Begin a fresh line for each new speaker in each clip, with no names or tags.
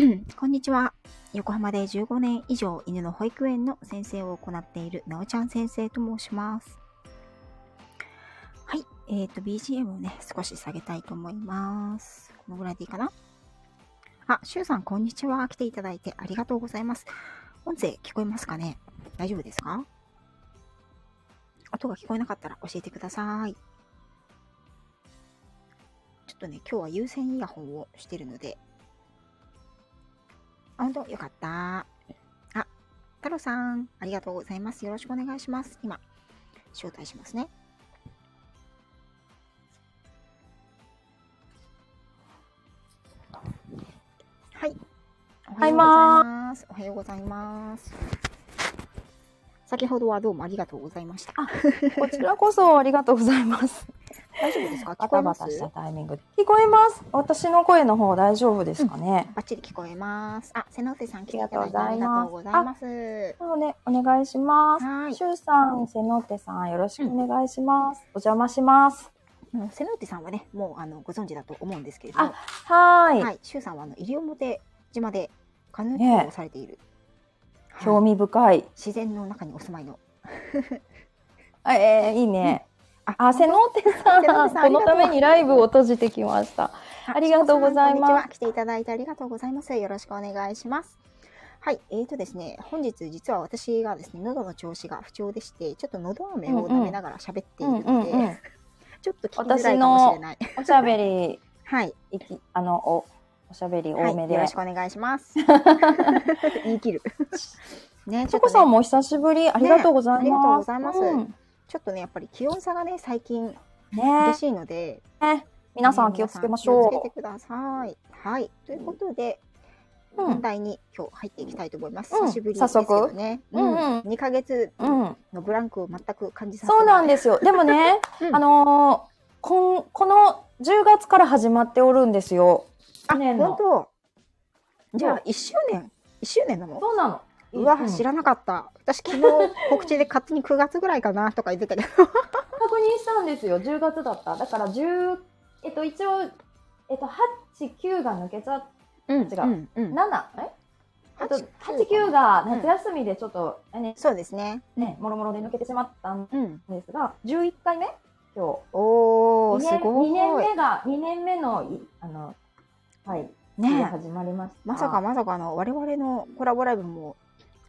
こんにちは。横浜で15年以上犬の保育園の先生を行っているなおちゃん先生と申します。はい。えっ、と、BGM をね、少し下げたいと思います。このぐらいでいいかな？あ、しゅうさん、こんにちは。来ていただいてありがとうございます。音声聞こえますかね？大丈夫ですか？音が聞こえなかったら教えてください。ちょっとね、今日は有線イヤホンをしてるので、本当？よかった。あ、太郎さん、ありがとうございます。よろしくお願いします。今、招待しますね。はい。おはようございます。おはようございます。先ほどはどうもありがとうございました。
あこちらこそありがとうございます。
大丈夫ですか？聞
バ
こえます？
タバタしたタイミングで。聞こえます。私の声の方大丈夫ですかね？
バッチリ聞こえます。あ、瀬野手さん
あ
あり
りがとう
ござい
ます
ます。
なので、お願いします。
はい
シュウさん、セノテさん、よろしくお願いします。お邪魔します。
もう瀬野手さんはね、もうあのご存知だと思うんですけれども、
あはーい。
はい、周さんはあの西表島でカヌーツアーをされている、はい
興味深い。
自然の中にお住まいの。
あえー、いいね。
あ
あ、セノテさん、このためにライブを閉じてきました。ありがとうございます
来ていただいてありがとうございます。よろしくお願いします。はい、えーとですね、本日実は私がですね、喉の調子が不調でして、ちょっと喉飴を舐めながら喋っているので、
うんうんうん。
ちょっと聞きづらいかもしれない。
おしゃべり、
はい、
いき、あの、お、おしゃべり
はい、
多めで。
よろしくお願いします。言い切る。ね、
チョコさんもお久しぶり。ありがとうございます。
ありがとうございます
うん
ちょっとね、やっぱり気温差がね、最近
ね
嬉しいので、
ね皆さん気をつけまし
皆さん気をつけ
ょ
てください。はい。ということで、
うん
本題に今日入っていきたいと思います。
うん
久しぶりですけどね。
うんうん
2ヶ月。のブランクを全く感じさせない。
そうなんですよ。でもね、
うん
あのーこん、この10月から始まっておるんですよ。
あ、本当？じゃあ
そう
1周年 ?1 周年なの？
そうなの。
うわ、
ん
知らなかった。私昨日 告知で勝手に9月ぐらいかなとか言ってたけど。
確認したんですよ。10月だった。だから10、えっと、一応、えっと、8、9が抜けちゃっ
うん
違う
うんうん
7、え？えっと、
8
8、9が夏休みでちょっと、ね、
そうですね。
ね、もろもろで抜けてしまったん
うん。
ですが、11回目？今日。
おー、
2年
すごい。
2年目が、2年目のい、あの、はい、
ね
始まりました。
まさかまさかの我々のコラボライブも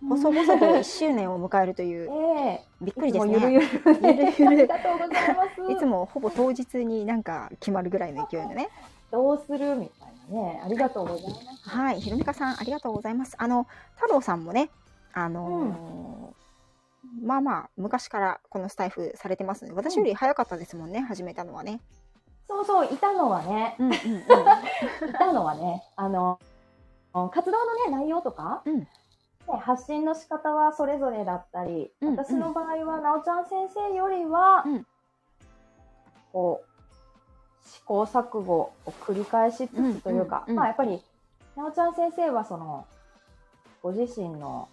細々と1周年を迎えるという
ええ
びっくりです
いつもゆる
ね。
ゆるで
ゆるゆる
ありがとうございます。
いつもほぼ当日になんか決まるぐらいの勢いでね。
どうするみたいなね。ありがとうございます。
はい、ひろみかさんありがとうございます。あの太郎さんもね、あのーまあまあ昔からこのスタイフされてますので、私より早かったですもんね、始めたのはね。
そうそう、いたのはね、
うんうん
いたのはね、あの、活動のね、内容とか、
うん
ね発信の仕方はそれぞれだったり、
うんうん
私の場合は、なおちゃん先生よりは、
うん
こう、試行錯誤を繰り返しつつというか、
うんうんうん
まあやっぱり、なおちゃん先生はその、ご自身の、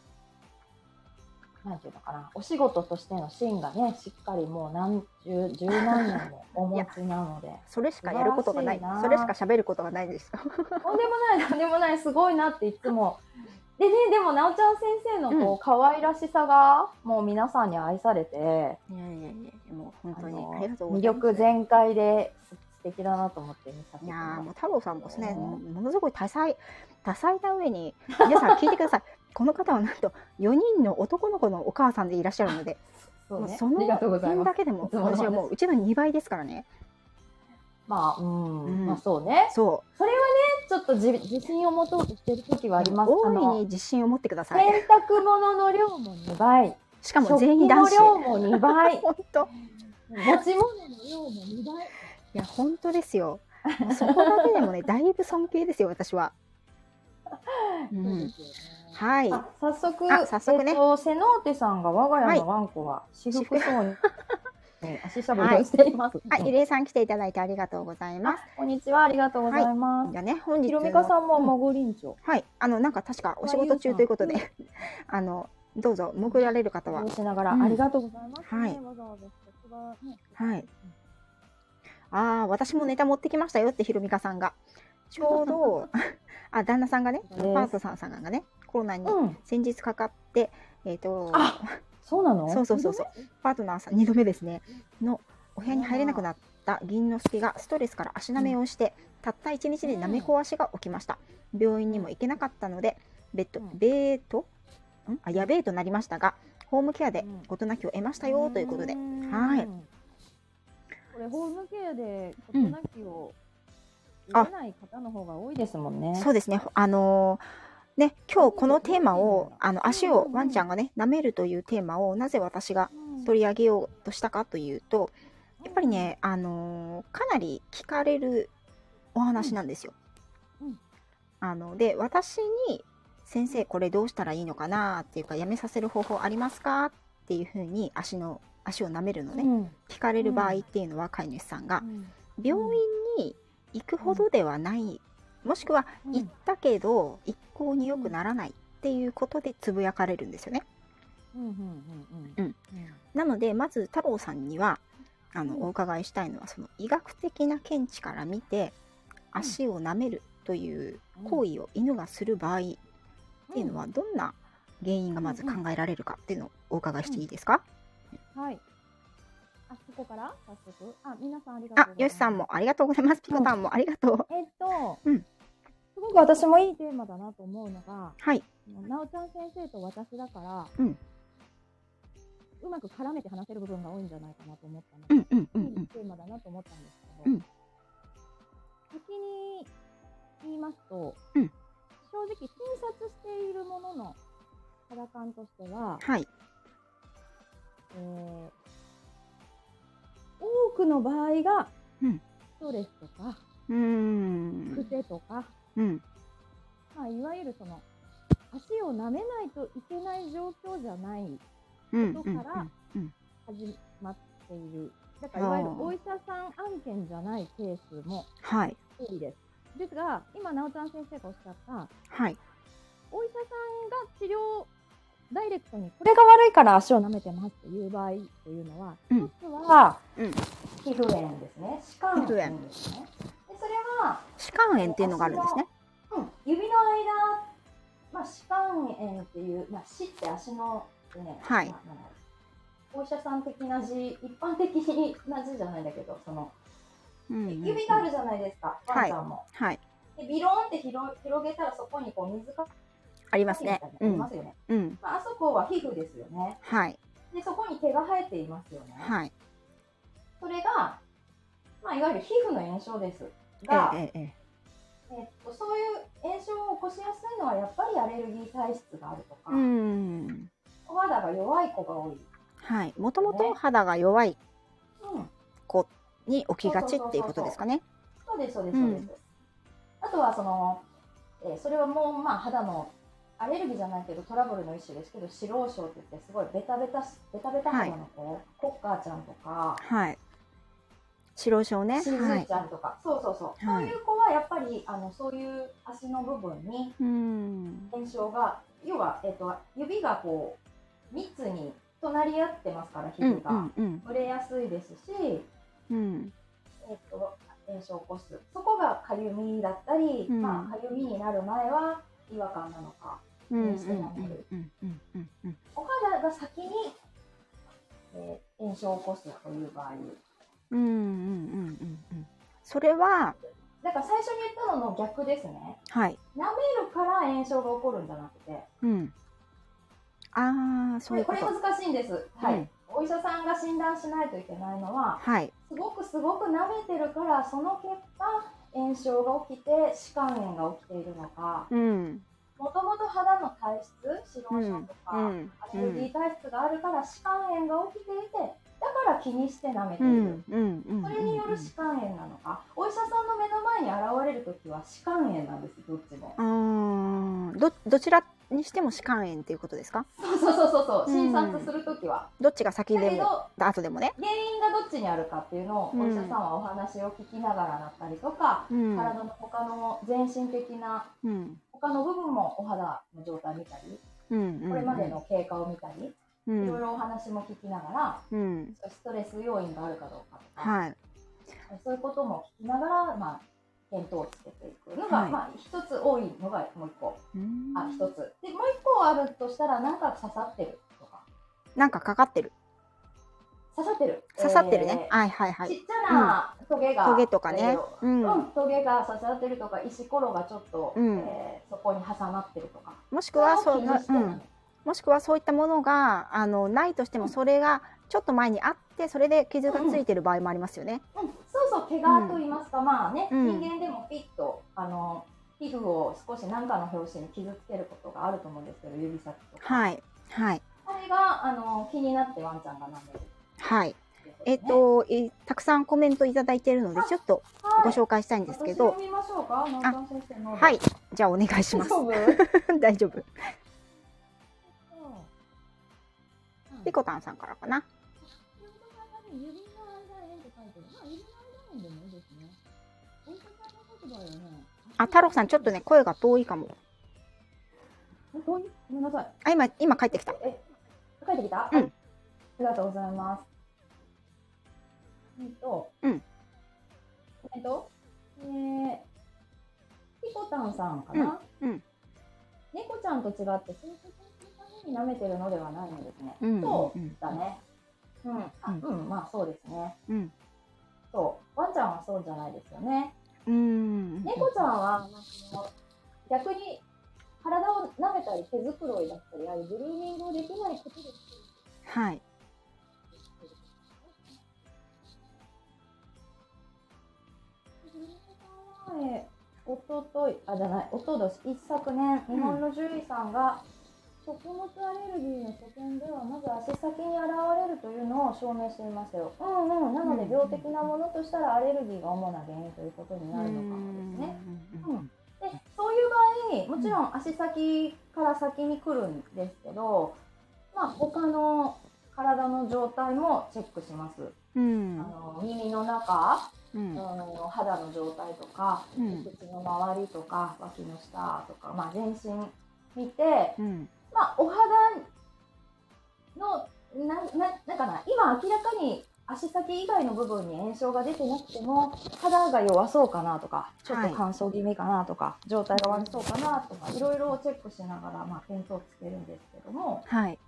なんていうのかな、お仕事としての芯がね、しっかりもう何十、十何年もお持ちなので、
それしかやることがないそれしか喋ることがないです。
とんでもない、とんでもない、すごいなっていつも。でね、でも、なおちゃん先生のこう、可愛らしさが、もう皆さんに愛されて、
いやいやいや、もう本当に
あの
ありがとうござ
魅
います。
力全開です素敵だなと思って見させて
いや
も
う太郎さんもですね、
うん。
ものすごい多彩多彩な上に皆さん聞いてください。この方はなんと4人の男の子のお母さんでいらっしゃるので、
そうね。
その点。だけでも私はもううちの2倍ですからね
まあ、うん、
うん。
まあそうね。
そ
それはね、ちょっと自自信を持とうとしてる時はあります。あ
大いに
の、
自信を持ってください。
洗濯物の量も2倍。
しかも全員男子。
量も2倍。
本当。
持ち物の量も2倍。
いや本当ですよ。そこだけでもね だいぶ尊敬ですよ私は、うん、はい。
あ早速、
あ早速ね。
えっと、セノーテさんが我が
はい
家のワンコは私服そうに、ね足しゃぶりをしています。
あゆりえさん来ていただいてありがとうございます
こんにちは、ありがとうございます。
じゃあね本日の
ひろみかさんも
うん
もぐりんちょ。
はい、あのなんか確かお仕事中ということで、あのどうぞ潜られる方は、
しながら、
うん
ありがとうございます、ね。
はい
わざわざ職場ね
はい。ああ、私もネタ持ってきましたよってひろみかさんが。ちょうど あ、旦那さんがね、パートさんさんがね、コロナに
うん。
先日かかって、えっ、と、
あそうなの？
そうそうそうそう。パートナーさん、2度目ですね、のお部屋に入れなくなった銀之助がストレスから足なめをして、たった1日でなめ壊しが起きました。病院にも行けなかったので、ベッド、
うん。
ベート？ん？あ、やべえとなりましたが、ホームケアで
うん。
事なきを得ましたよということで、
ん
はい。
これホームケアで事
うん。
なきを
あ
得ない方の方が多いですもんね。
そうですね、あのーね、今日このテーマを、あの足をワンちゃんがね、舐めるというテーマをなぜ私が
うん
取り上げようとしたかというと、やっぱりね、あのーかなり聞かれるお話なんですよ。
うん
あので私に「先生これどうしたらいいのかな?」っていうか「やめさせる方法ありますか?」っていうふうに足の足を舐めるのね、
うん
聞かれる場合っていうのは飼い主さんが
うん
病院に行くほどではない、もしくは行ったけど一向に良くならないっていうことでつぶやかれるんですよね。
うんうんうん
うん。
うん。
なのでまず太郎さんにはあの、
うん。
お伺いしたいのはその医学的な見地から見て足を舐めるという行為を犬がする場合っていうのはどんな原因がまず考えられるかっていうのをお伺いしていいですか、
はい。こから？早速。あ、皆さんありがとう
あ
ございます。
よしさんもありがとうございます。ピコさんもありがとう、
えっと、
うん。
すごく私もいいテーマだなと思うのが、
はい。
なおちゃん先生と私だから、
うん。
うまく絡めて話せる部分が多いんじゃないかなと思ったので、
うんうんうん。
いいテーマだなと思ったんですけど、
うん。
先に言いますと、
うん。
正直診察しているものの肌感としては、
はい。
えー多くの場合が、
うん。
ストレスとか
うーん。
癖とか、
うん。
まあ、いわゆるその足を舐めないといけない状況じゃない
うん
ことから
うん
始まっている。だからいわゆるお医者さん案件じゃないケースも
はい。
多いです。ですが、今、なおちゃん先生がおっしゃった、
はい。
お医者さんが治療、ダイレクトに、これが悪いから足を舐めてますっていう場合というのは、
うん。
一つは、
うん。
皮膚炎ですね。歯間
炎
炎ですね。でそれは、
歯間炎っていうのがあるんですね。
うん、指の間、まあ、歯間炎っていう、まあ、歯って足の、ね、
はい。
まあお医者さん的な字、一般的な字じゃないんだけど、その、
うん
指があるじゃないですか、ワンちゃんも。
はい。
でビローンって広広げたらそこにこう水か
ありますね。
あ
うん
りますよね。
うん。
まあ、あそこは皮膚ですよね。
はい。
で、そこに毛が生えていますよね。
はい。
それが、まあ、いわゆる皮膚の炎症です。
え
が、
えええ
え。っと、そういう炎症を起こしやすいのはやっぱりアレルギー体質があるとか、
うん。
お肌が弱い子が多い。
はい。もともと肌が弱い
うん、
子に起きがちっていうことですかね。
そうです、そうです、そうです。あとは、その、えーそれはもう、まあ、肌のアレルギーじゃないけど、トラブルの一種ですけど、脂肪症って言って、すごいベタベタし、ベタベタ肌の子、コッカーちゃんとか、
はい。白症ね。
しず
はい
ちゃんとか、そうそうそう、
はい。
そういう子はやっぱりあのそういう足の部分に
うん。
炎症が要は、えっと指がこう密に隣り合ってますから皮
うん
膚が、
うん。うん
蒸れやすいですし、
うん。
えっと炎症を起こす。そこがかゆみだったり、
うん。
まあ、かゆみになる前は違和感なのか
うんうんうん
してなめるお肌が先に、えー炎症を起こすという場合
うんうんうんうんうんそれは
だから最初に言ったのの逆ですね
はい
舐めるから炎症が起こるんじゃなくて
うんああそういうこと
難しいんです、はい
うん
お医者さんが診断しないといけないのは
はい
すごくすごく舐めてるからその結果炎症が起きて歯間炎が起きているのか
うん
もともと肌の体質脂肪症とか、
うん
アレルギー体質があるから歯間炎が起きていてだから気にして舐めている、
うんうんうん
それによる歯間炎なのか。お医者さんの目の前に現れる時は歯間炎なんですどっちも。
どどちらにしても歯間炎っていうことですか？
そうそうそうそうそう。
うん。
診察する時は、
どっちが先でも後でもね。
原因がどっちにあるかっていうのを
うん
お医者さんはお話を聞きながらだったりとか、
うん。
体の他の全身的な
うん
他の部分もお肌の状態見たり、
うんうん
これまでの経過を見たり、
うん。
いろいろお話も聞きながら
うん。
ストレス要因があるかどうかとか、
はい。
そういうことも聞きながら、まあ、検討をつけていくのが、
はい。
まあ一つ多いのがもう一個。あ一つ。でもう一個あるとしたらなんか刺さってるとか。
なんかかかってる。
刺さってる。
刺さってるね。
え
はいはいはい。
ーちっちゃなトゲが、
トゲとかね。
えー
うん。
うんトゲが刺さってるとか石ころがちょっと、
うん。
えーそこに挟まってるとか。
もしくはそう、うん、もしくはそういったものがあのないとしてもそれがちょっと前にあってそれで傷がついてる場合もありますよね。
うん、そうそう怪我と言いますか、まあね、
うん。
人間でもピッとあの皮膚を少し何かの拍子に傷つけることがあると思うんですけど指先とか、
はい。はい。
あれがあの気になってワンちゃんが舐める
はい。えっ、
ていう
と、えたくさんコメントいただいているのでちょっとご紹介したいんですけど、はい。じゃあお願いします。
大丈夫？
ピコタンさんからかな。
あ
太郎さんちょっとね声が遠いかも。
遠い？ごめんなさい。
あ今今帰ってきた。
え、帰ってきた、
うん。
ありがとうございます。えっと、
うん
えっと、えー、ピコタンさんかな、
うんうん
猫ちゃんと違って、生活するために舐めてるのではないんですね。
うん
そう
うん
だね。うん、あうん、まあそうですね。
うん
そう、ワンちゃんはそうじゃないですよね。
うん。
猫ちゃんは、逆に体を舐めたり手繕いだったり、ああいうグルーミングをできないことです。
はい。
前、おととい、あ、じゃない、おととし、一昨年、日本の獣医さんが、食物アレルギーの所見では、まず足先に現れるというのを証明していましたよ。うんうん、なので、病的なものとしたら、アレルギーが主な原因ということになるのかもですね。
うん
でそういう場合もちろん足先から先に来るんですけど、まあ他の体の状態もチェックします。
うん
あの耳の中、
うん。
あの肌の状態とか、
うん。
口の周りとか脇の下とか、まあ、全身見て、
うん。
まあ、お肌のなななんかな今明らかに足先以外の部分に炎症が出てなくても肌が弱そうかなとかちょっと乾燥気味かなとか、状態が悪そうかなとかいろいろチェックしながら、まあ、をつけるんですけども。
はい。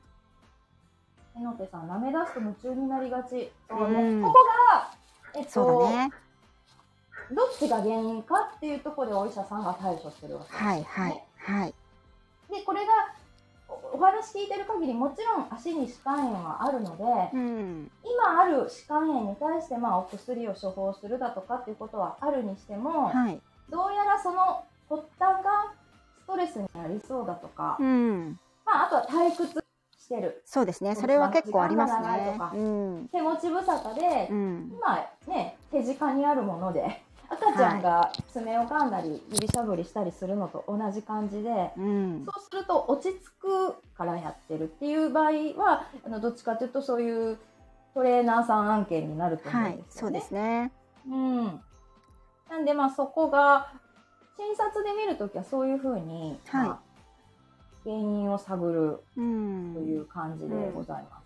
えのてさん舐め出すと夢中になりがちそうね、
うん。
ここが、えっと、
そうだね。
どっちが原因かっていうところでお医者さんが対処してるわけですよね
はいはいはい。
でこれがおお話聞いてる限りもちろん足に歯間炎はあるので、
うん
今ある歯間炎に対してまあお薬を処方するだとかっていうことはあるにしても、
はい。
どうやらその発端がストレスになりそうだとか、
うん。
まあ、あとは退屈してる
そうですね。それは結構ありますね。うん。
手持ち無沙汰で、
うん。
まあね手近にあるもので 赤ちゃんが爪を噛んだり指しゃぶりしたりするのと同じ感じで。
うん。
そうすると落ち着くからやってるっていう場合はあのどっちかというとそういうトレーナーさん案件になると思
はい
うんで。すよね。
そうですね。
うん、なんでまあそこが診察で見るときはそういうふうに、
はい
まあ原因を探る
う。
というん感じでございま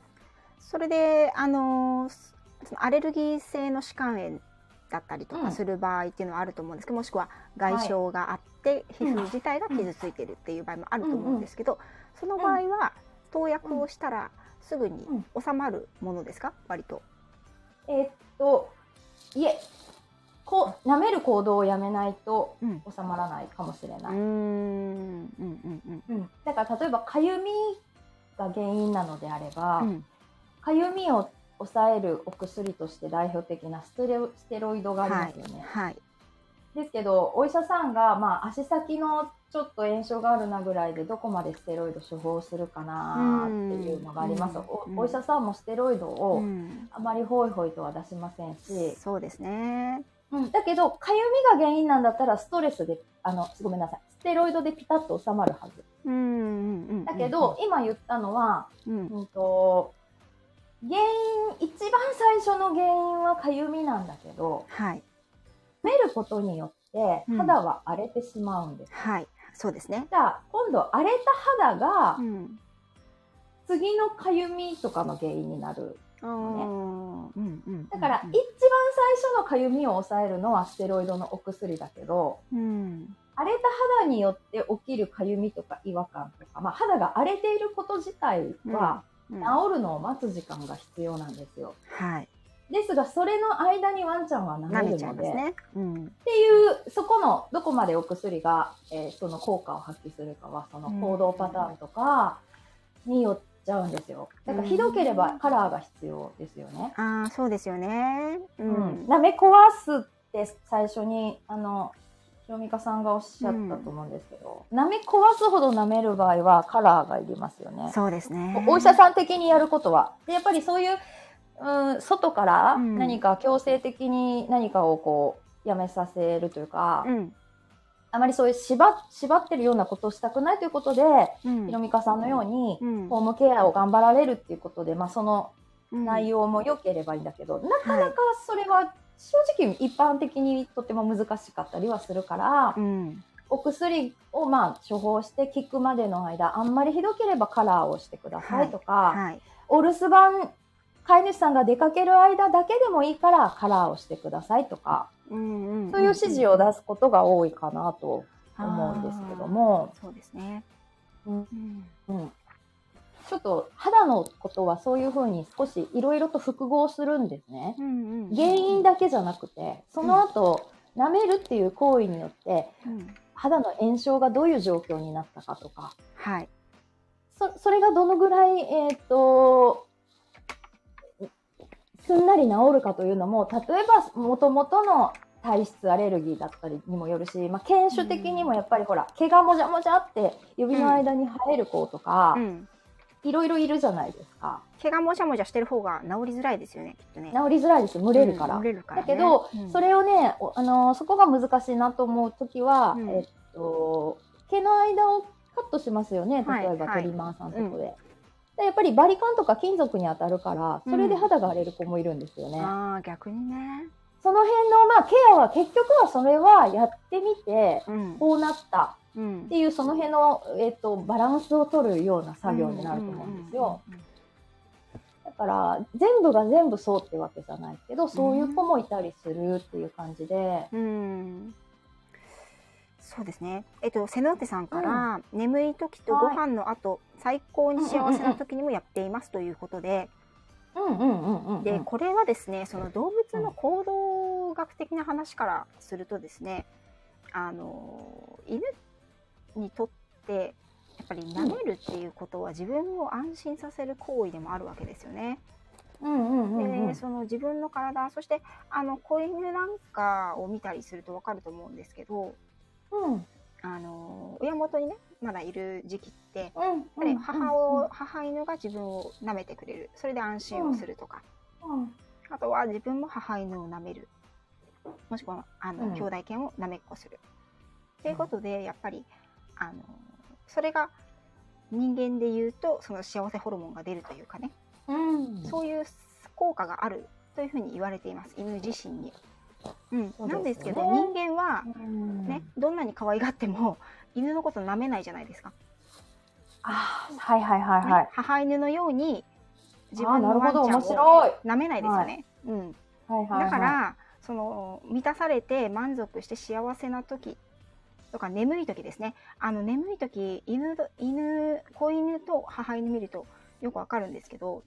す。
それで、あのーそのアレルギー性の歯間炎だったりと
うん。
かする場合っていうのはあると思うんですけど、もしくは外傷があって、皮膚自体が傷ついてるっていう場合もあると思うんですけど、その場合は投薬をしたらすぐに収まるものですか？割と。
えーっといえこう舐める行動をやめないと
うん。
収まらないかもしれない。
うーん。うんうんうん
うん、だから例えばかゆみが原因なのであれば、
うん。
かゆみを抑えるお薬として代表的なステロイドがありますよね。
はい。
ですけどお医者さんが、まあ、足先のちょっと炎症があるなぐらいでどこまでステロイド処方するかなっていうのがあります、
うん
おお医者さんもステロイド
う
を
ん。
あまりホイホイとは出しませんし、
そうですね。
うん、だけどかゆみが原因なんだったらストレスであのごめんなさいステロイドでピタッと収まるはず
うんうんうん。
だけど、、今言ったのは
うん。
うんと原因一番最初の原因はかゆみなんだけど
はい。
舐めることによって
うん
肌は荒れてしまうんです、
はい。そうですね。
じゃあ今度荒れた肌が
うん。
次のかゆみとかの原因になる。
あーうんうん。
だから、
うん。
一番最初のかゆみを抑えるのはステロイドのお薬だけど、
うん。
荒れた肌によって起きるかゆみとか違和感とか、まあ、肌が荒れていること自体は
うん
治るのを待つ時間が必要なんですよ。
はい。
ですが、それの間にワンちゃんは舐
舐め
めるので、
ね。うん。
っていう、そこのどこまでお薬が、えーその効果を発揮するかは、その行動パターンとかによっちゃうんですよ。だからひどければカラーが必要ですよね。
ああそうですよね。う
うん舐め壊すって最初に、あの、塩美香さんがおっしゃったと思うんですけど、舐め壊すほど舐める場合はカラーがいりますよね。
そうですね。
お医者さん的にやることは。で、やっぱりそういう、うん、外から
うん
何か強制的に何かをこう、やめさせるというか、
うん
あまりそういう縛縛ってるようなことをしたくないということで、
うん。
ひろみかさんのように、
うん。
ホームケアを頑張られるっていうことで、まあその
うん。
内容も良ければいいんだけど、なかなかそれは正直一般的にとても難しかったりはするから、
うん。
お薬をまあ処方して効くまでの間、あんまりひどければカラーをしてくださいとか、
はい。
お留守番、飼い主さんが出かける間だけでもいいからカラーをしてくださいとか、
うんん
そういう指示を出すことが多いかなと思うんですけども、
そうですね。
うん。
うん。
うん、ちょっと肌のことはそういうふうに少しいろいろと複合するんですね。
うんうん
原因だけじゃなくて、その後、舐めるっていう行為によって、
うん
肌の炎症がどういう状況になったかとか、
はい。
そそれがどのぐらい、えっ、と、すんなり治るかというのも、例えば、もともとの体質アレルギーだったりにもよるし、まあ、犬種的にもやっぱりほら、毛がもじゃもじゃって指の間に生える子とか
う、ん
いろいろいるじゃないですか。
毛がもじゃもじゃしてる方が治りづらいですよねきっとね。
治りづらいですよ、蒸れるから。
うんからね
だけど、
うん
それをね、おあのーそこが難しいなと思うときは、
うん
えっと、毛の間をカットしますよね、例えば
はい
トリマーさんとこで。でやっぱりバリカンとか金属に当たるから、それで肌が荒れる子もいるんですよね。
ああ逆にね。
その辺の、まあ、ケアは結局はそれはやってみて、
うん
こうなった
うん
っていう、その辺の、えっと、バランスを取るような作業になると思うんですよ。。だから、全部が全部そうってわけじゃないけど、そういう子もいたりするっていう感じで、
うんうんうんそうですね。えっと、瀬ノ手さんから、眠い時とご飯の後、最高に幸せな時にもやっていますということで、
うんうんうんうんうん。
で、これはですね、その動物の行動学的な話からするとですね、あの、犬にとって、やっぱり舐めるっていうことは自分を安心させる行為でもあるわけですよね。
うんうんうんうん
で、その自分の体、そして、あの、子犬なんかを見たりするとわかると思うんですけど、
うん。
あの親元にねまだいる時期って
うん
ぱり母を、母犬が自分を舐めてくれる。それで安心をするとか、
うん。
あとは自分も母犬を舐める。もしくはあの、
うん。
兄弟犬を舐めっこする。っていうことでやっぱりあのそれが人間で言うとその幸せホルモンが出るというかね、
うん。
そういう効果があるというふうに言われています。犬自身に。うん、なんですけど人間は
うん
ね、どんなに可愛がっても 犬のこと舐めないじゃないですか。
あーはいはいはい
ね
はい。
母犬のように自分のワンちゃんを。舐めないですよね。うん、
はいはいはい。
だからその満たされて満足して幸せな時とか眠い時ですね。あの眠い時犬と犬子犬と母犬見るとよくわかるんですけど、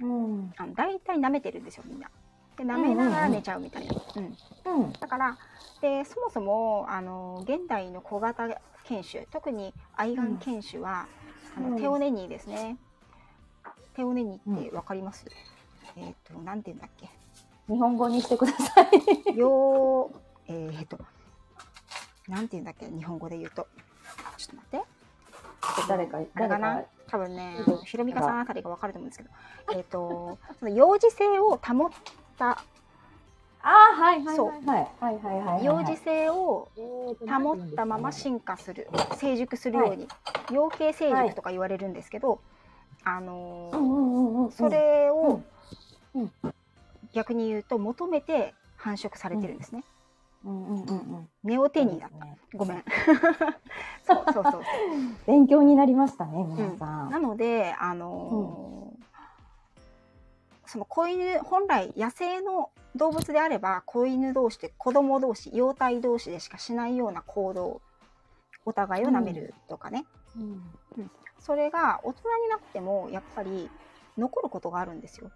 うん。
あの大体舐めてるんですよみんな。で舐めながら寝ちゃうみたいな。うん
うん。
だからでそもそもあの現代の小型犬種特に愛玩犬種は、あ
うん。
のテオネニーですね。テオネニーってわかります、えっ、となんて言うんだっけ？
日本語にしてください。
ようえっ、となんて言うんだっけ？日本語で言うと。ちょっと待って。
誰か、誰
か。な
か。
多分ね
うん。
ひろみかさんあたりがわかると思うんですけど。えっ、とその幼児性を保った
ああ、はいはいはいはい。
幼児性を保ったまま進化する成熟するように、養鶏成熟とか言われるんですけど、あのー
うんうんうんうん。
それを逆に言うと求めて繁殖されてるんですね。
うんうんうんうん。
ネオテニーだった。
ね
ごめん。そうそうそう。
勉強になりましたね、皆さん。
なので、あのーその子犬、本来野生の動物であれば、子犬同士で子供同士、幼体同士でしかしないような行動、お互いを舐めるとかね。
うん
それが大人になっても、やっぱり残ることがあるんですよ。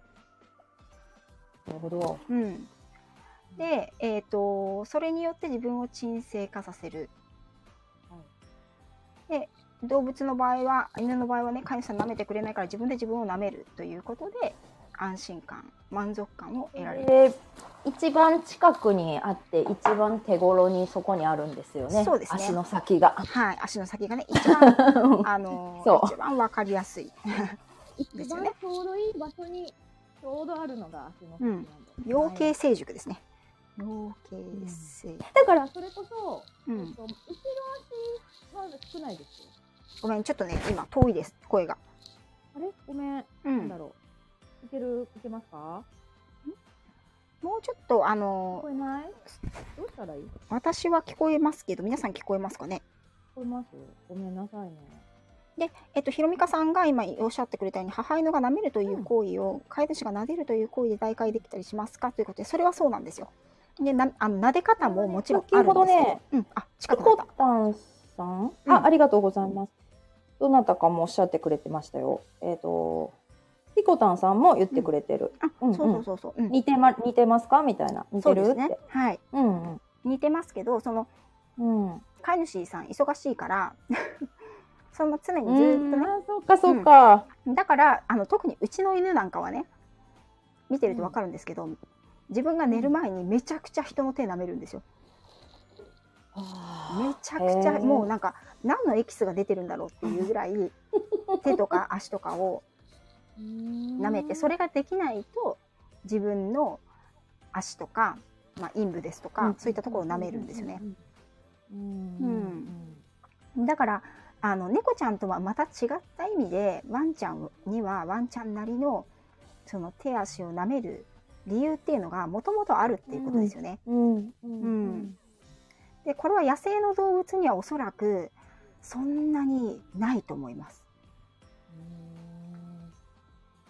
なるほど。
うん。で、えっ、と、それによって自分を沈静化させる。で、動物の場合は、犬の場合はね、飼い主さん舐めてくれないから自分で自分を舐めるということで、安心感、満足感を得られる。
で一番近くにあって一番手頃にそこにあるんですよね。
そうですね
足の先が。
はい、足の先がね、一番、あの
そう
一番わかりやすい。
一
ですよね
ちょうどいい場所にちょうどあるのが足の先なんで。
養
はい
鶏成熟ですね。養鶏成熟。
だからそれこそ、
うん。
えっと後ろ足は少ないですよ。
ごめん、ちょっとね、今遠いです、声が。
あれ？ごめん。
うん。
なんだろう。いけるいけますか？
もうちょっと、あ
聞
の
こえない？どうしたらいい？聞
私は聞こえますけど、皆さん聞こえますかね？
こえます？ごめんなさいね。
で、えっと、ひろみかさんが今おっしゃってくれたように、母犬が舐めるという行為を、飼い主が撫でるという行為で代替できたりしますか？ということで、それはそうなんですよ。で、なあの撫で方ももちろんあるんですけど、
先ほどね
うん、あ、近くなった。
タンさん、
うん
あ、ありがとうございます。どなたかもおっしゃってくれてましたよ。えっ、と、ピコタンさんも言ってくれてる。
あ、
うんうん
そうそうそうそう。うん
似てま、似てますか？みたいな。似てる？って。
はい。
うん
似てますけど、その、
うん。うん。
飼い主さん忙しいから、その常にずーっとね、
あ、そうかそうか。
だからあの特にうちの犬なんかはね見てると分かるんですけど、自分が寝る前にめちゃくちゃ人の手舐めるんですよ。めちゃくちゃもうなんか何のエキスが出てるんだろうっていうぐらい手とか足とかを舐
舐
めてそれができないと自分の足とか、まあ、陰部ですとか、そういったところを舐めるんですよね。。
うん。
だからあの猫ちゃんとはまた違った意味でワンちゃんにはワンちゃんなりのその手足を舐める理由っていうのがもともとあるっていうことですよね。
うん。う
うん。でこれは野生の動物にはおそらくそんなにないと思います。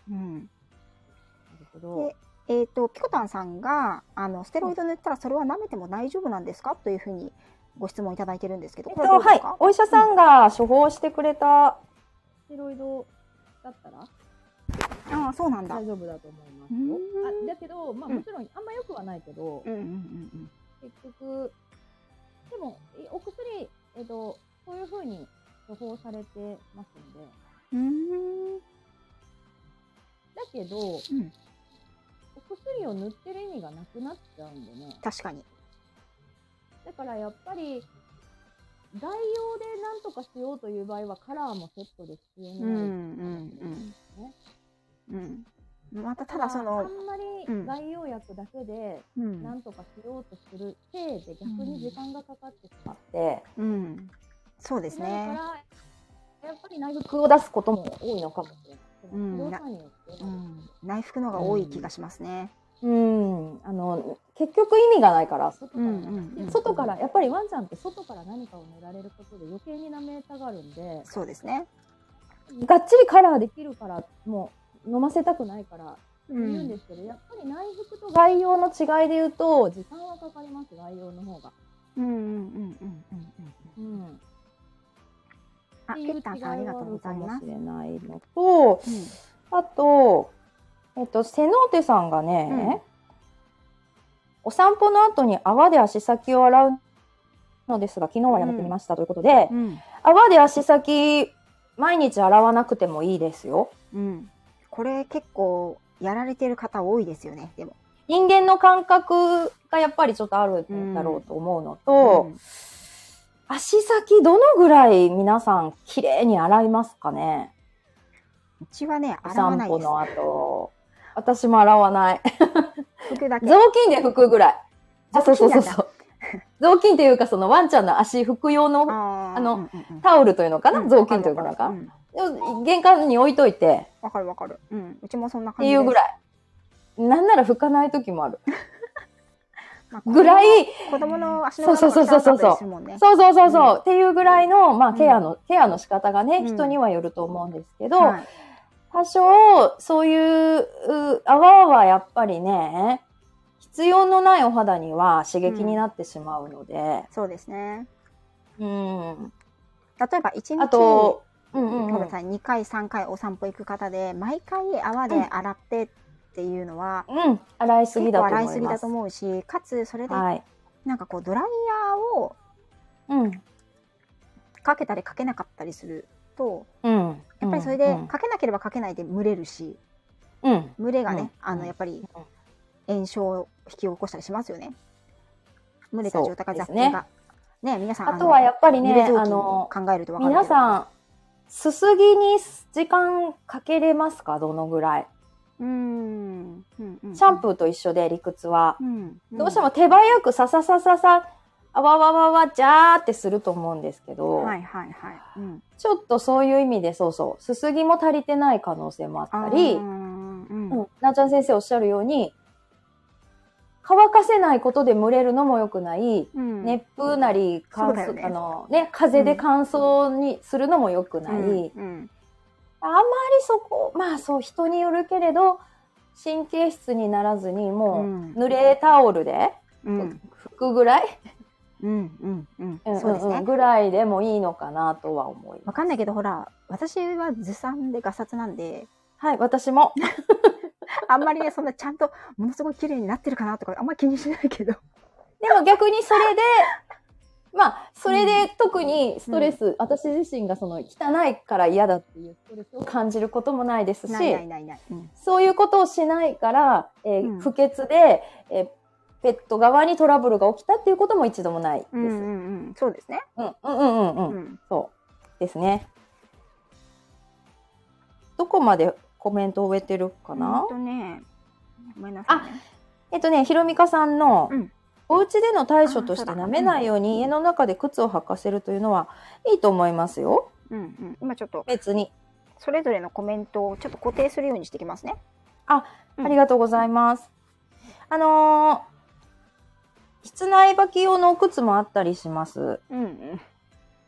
うん、
なるほど。
で。えっ、とピコタンさんがあのステロイド塗ったらそれは舐めても大丈夫なんですか？というふうにご質問いただいてるんですけど、ことれはどうですか、、
はい。お医者さんが処方してくれたステロイドだったら？
ああそうなんだ。
大丈夫だと思います
う
よ。
ん。
あだけど、まあ、
うん。
もちろんあんま良くはないけど、
うんうんうん
結局でもいお薬、えっと、そういうふうに処方されてますので。
うん。
だけど、
うん
お薬を塗ってる意味がなくなっちゃうんでね
確かに。
だからやっぱり外用で何とかしようという場合はカラーもセットで必要になる
うんうん
ね
うん。うん。またただその
あん、まり
うん
外用薬だけで
うん
何とかしようとするせいで逆に時間がかかってしまって、
うん、そうです
だから
ね。
やっぱり内服を出すことも多いのかもしれない。
うん内服のが多い気がしますね。
うん、あの結局意味がないから外から,、
うんうんうん
外からやっぱりワンちゃんって外から何かを塗られることで余計に舐めたがるんで
そうですね。
がっちりカラーできるからもう飲ませたくないから
う
言うんですけど、やっぱり内服と外用の違いで言うと時間はかかります外用の方が。
うんうんうんうんうんうん。
うん、
あ、
っていう違い
ケッタンさんありがとうございます
もし。れないのと、あと、えっと、セノーテさんがね、お散歩の後に泡で足先を洗うのですが、昨日はやめてみましたということで、
うん、
泡で足先、毎日洗わなくてもいいですよ。
うん。これ結構やられてる方多いですよね。でも。
人間の感覚がやっぱりちょっとあるんだろうと思うのと、
うん
足先どのぐらい皆さん綺麗に洗いますかね？
うちはね、
お
洗わないです。
散歩の後。私も洗わない。
服だけ。
雑巾で拭くぐらい。あ、そうそうそう
雑巾
そう。雑巾っていうか、そのワンちゃんの足拭く用の
あー
あのタオルというのかな、
うん
雑巾というかな？んか
わる。わる
玄関に置いといて
うんわかるわかる。うん。うちもそんな
っ
感じです。
ていうぐらい。なんなら拭かない時もある。
まあ
ぐらい、
子供の足の
そうそうそうそうそう。
ね。
そうそうそうそう、
うん。
っていうぐらいの、まあ、
うん。
ケアの、ケアの仕方がね、
うん。
人にはよると思うんですけど、
はい。
多少、そういう、う泡はやっぱりね、必要のないお肌には刺激になってしまうので、
そうですね。
うん。
例えば1日、
あと、うんうんうん。
ごめんなさい、2回、3回お散歩行く方で、毎回泡で洗ってっていうのは、
うん、洗いすぎだと思います。
洗いすぎだと思うし、かつそれで、
はい。
なんかこう、ドライヤーを
うん。
かけたりかけなかったりすると、
うん。
やっぱりそれで、
うん、
かけなければかけないで蒸れるし、
うん。
蒸れがね、
うん
あの、やっぱり炎症を引き起こしたりしますよね。蒸れた状態が雑菌が。ね皆さん、
あとはやっぱりね、あの、
考えると分かる
皆さん、すすぎに時間かけれますか？どのぐらい？
ん、うん。うんうん、
シャンプーと一緒で理屈は。
うん、
どうしても手早くさささささ、あわわわわ、じゃーってすると思うんですけど、
はいはいはい。うん、
ちょっとそういう意味でそうそう、すすぎも足りてない可能性もあったり、
うん。
うん、なおちゃん先生おっしゃるように、乾かせないことで蒸れるのも良くない、
うん。
熱風なりあのね、風で乾燥にするのも良くない、
うんうん
あんまりそこ、まあそう人によるけれど、神経質にならずに、も
う
濡れタオルで
うん
拭くぐらい、
うんうんうん
うん
そうですね。
ぐらいでもいいのかなとは思い。
わかんないけど、ほら、私はずさんでガサツなんで、
はい、私も。
あんまりね、そんなちゃんとものすごい綺麗になってるかなとか、あんまり気にしないけど。
でも逆にそれで、まあ、それで特にストレス、私自身がその汚いから嫌だっていうストレスを感じることもないですし、そういうことをしないから、えー
うん
不潔で、えーペット側にトラブルが起きたっていうことも一度もないです。
うんうんうん。そうですね。
うんうんうんうんうん。
うん。
そうですね。どこまでコメントを終えてるかな、
ほんとね、ごめんなさい、ね。
えっとね、ひろみかさんの、
うん
お家での対処として舐めないように家の中で靴を履かせるというのはいいと思いますよ。
うんうん。今ちょっと、
別に。
それぞれのコメントをちょっと固定するようにしてきますね。
あ、
うん
ありがとうございます。あのー室内履き用のお靴もあったりします。
うんうん。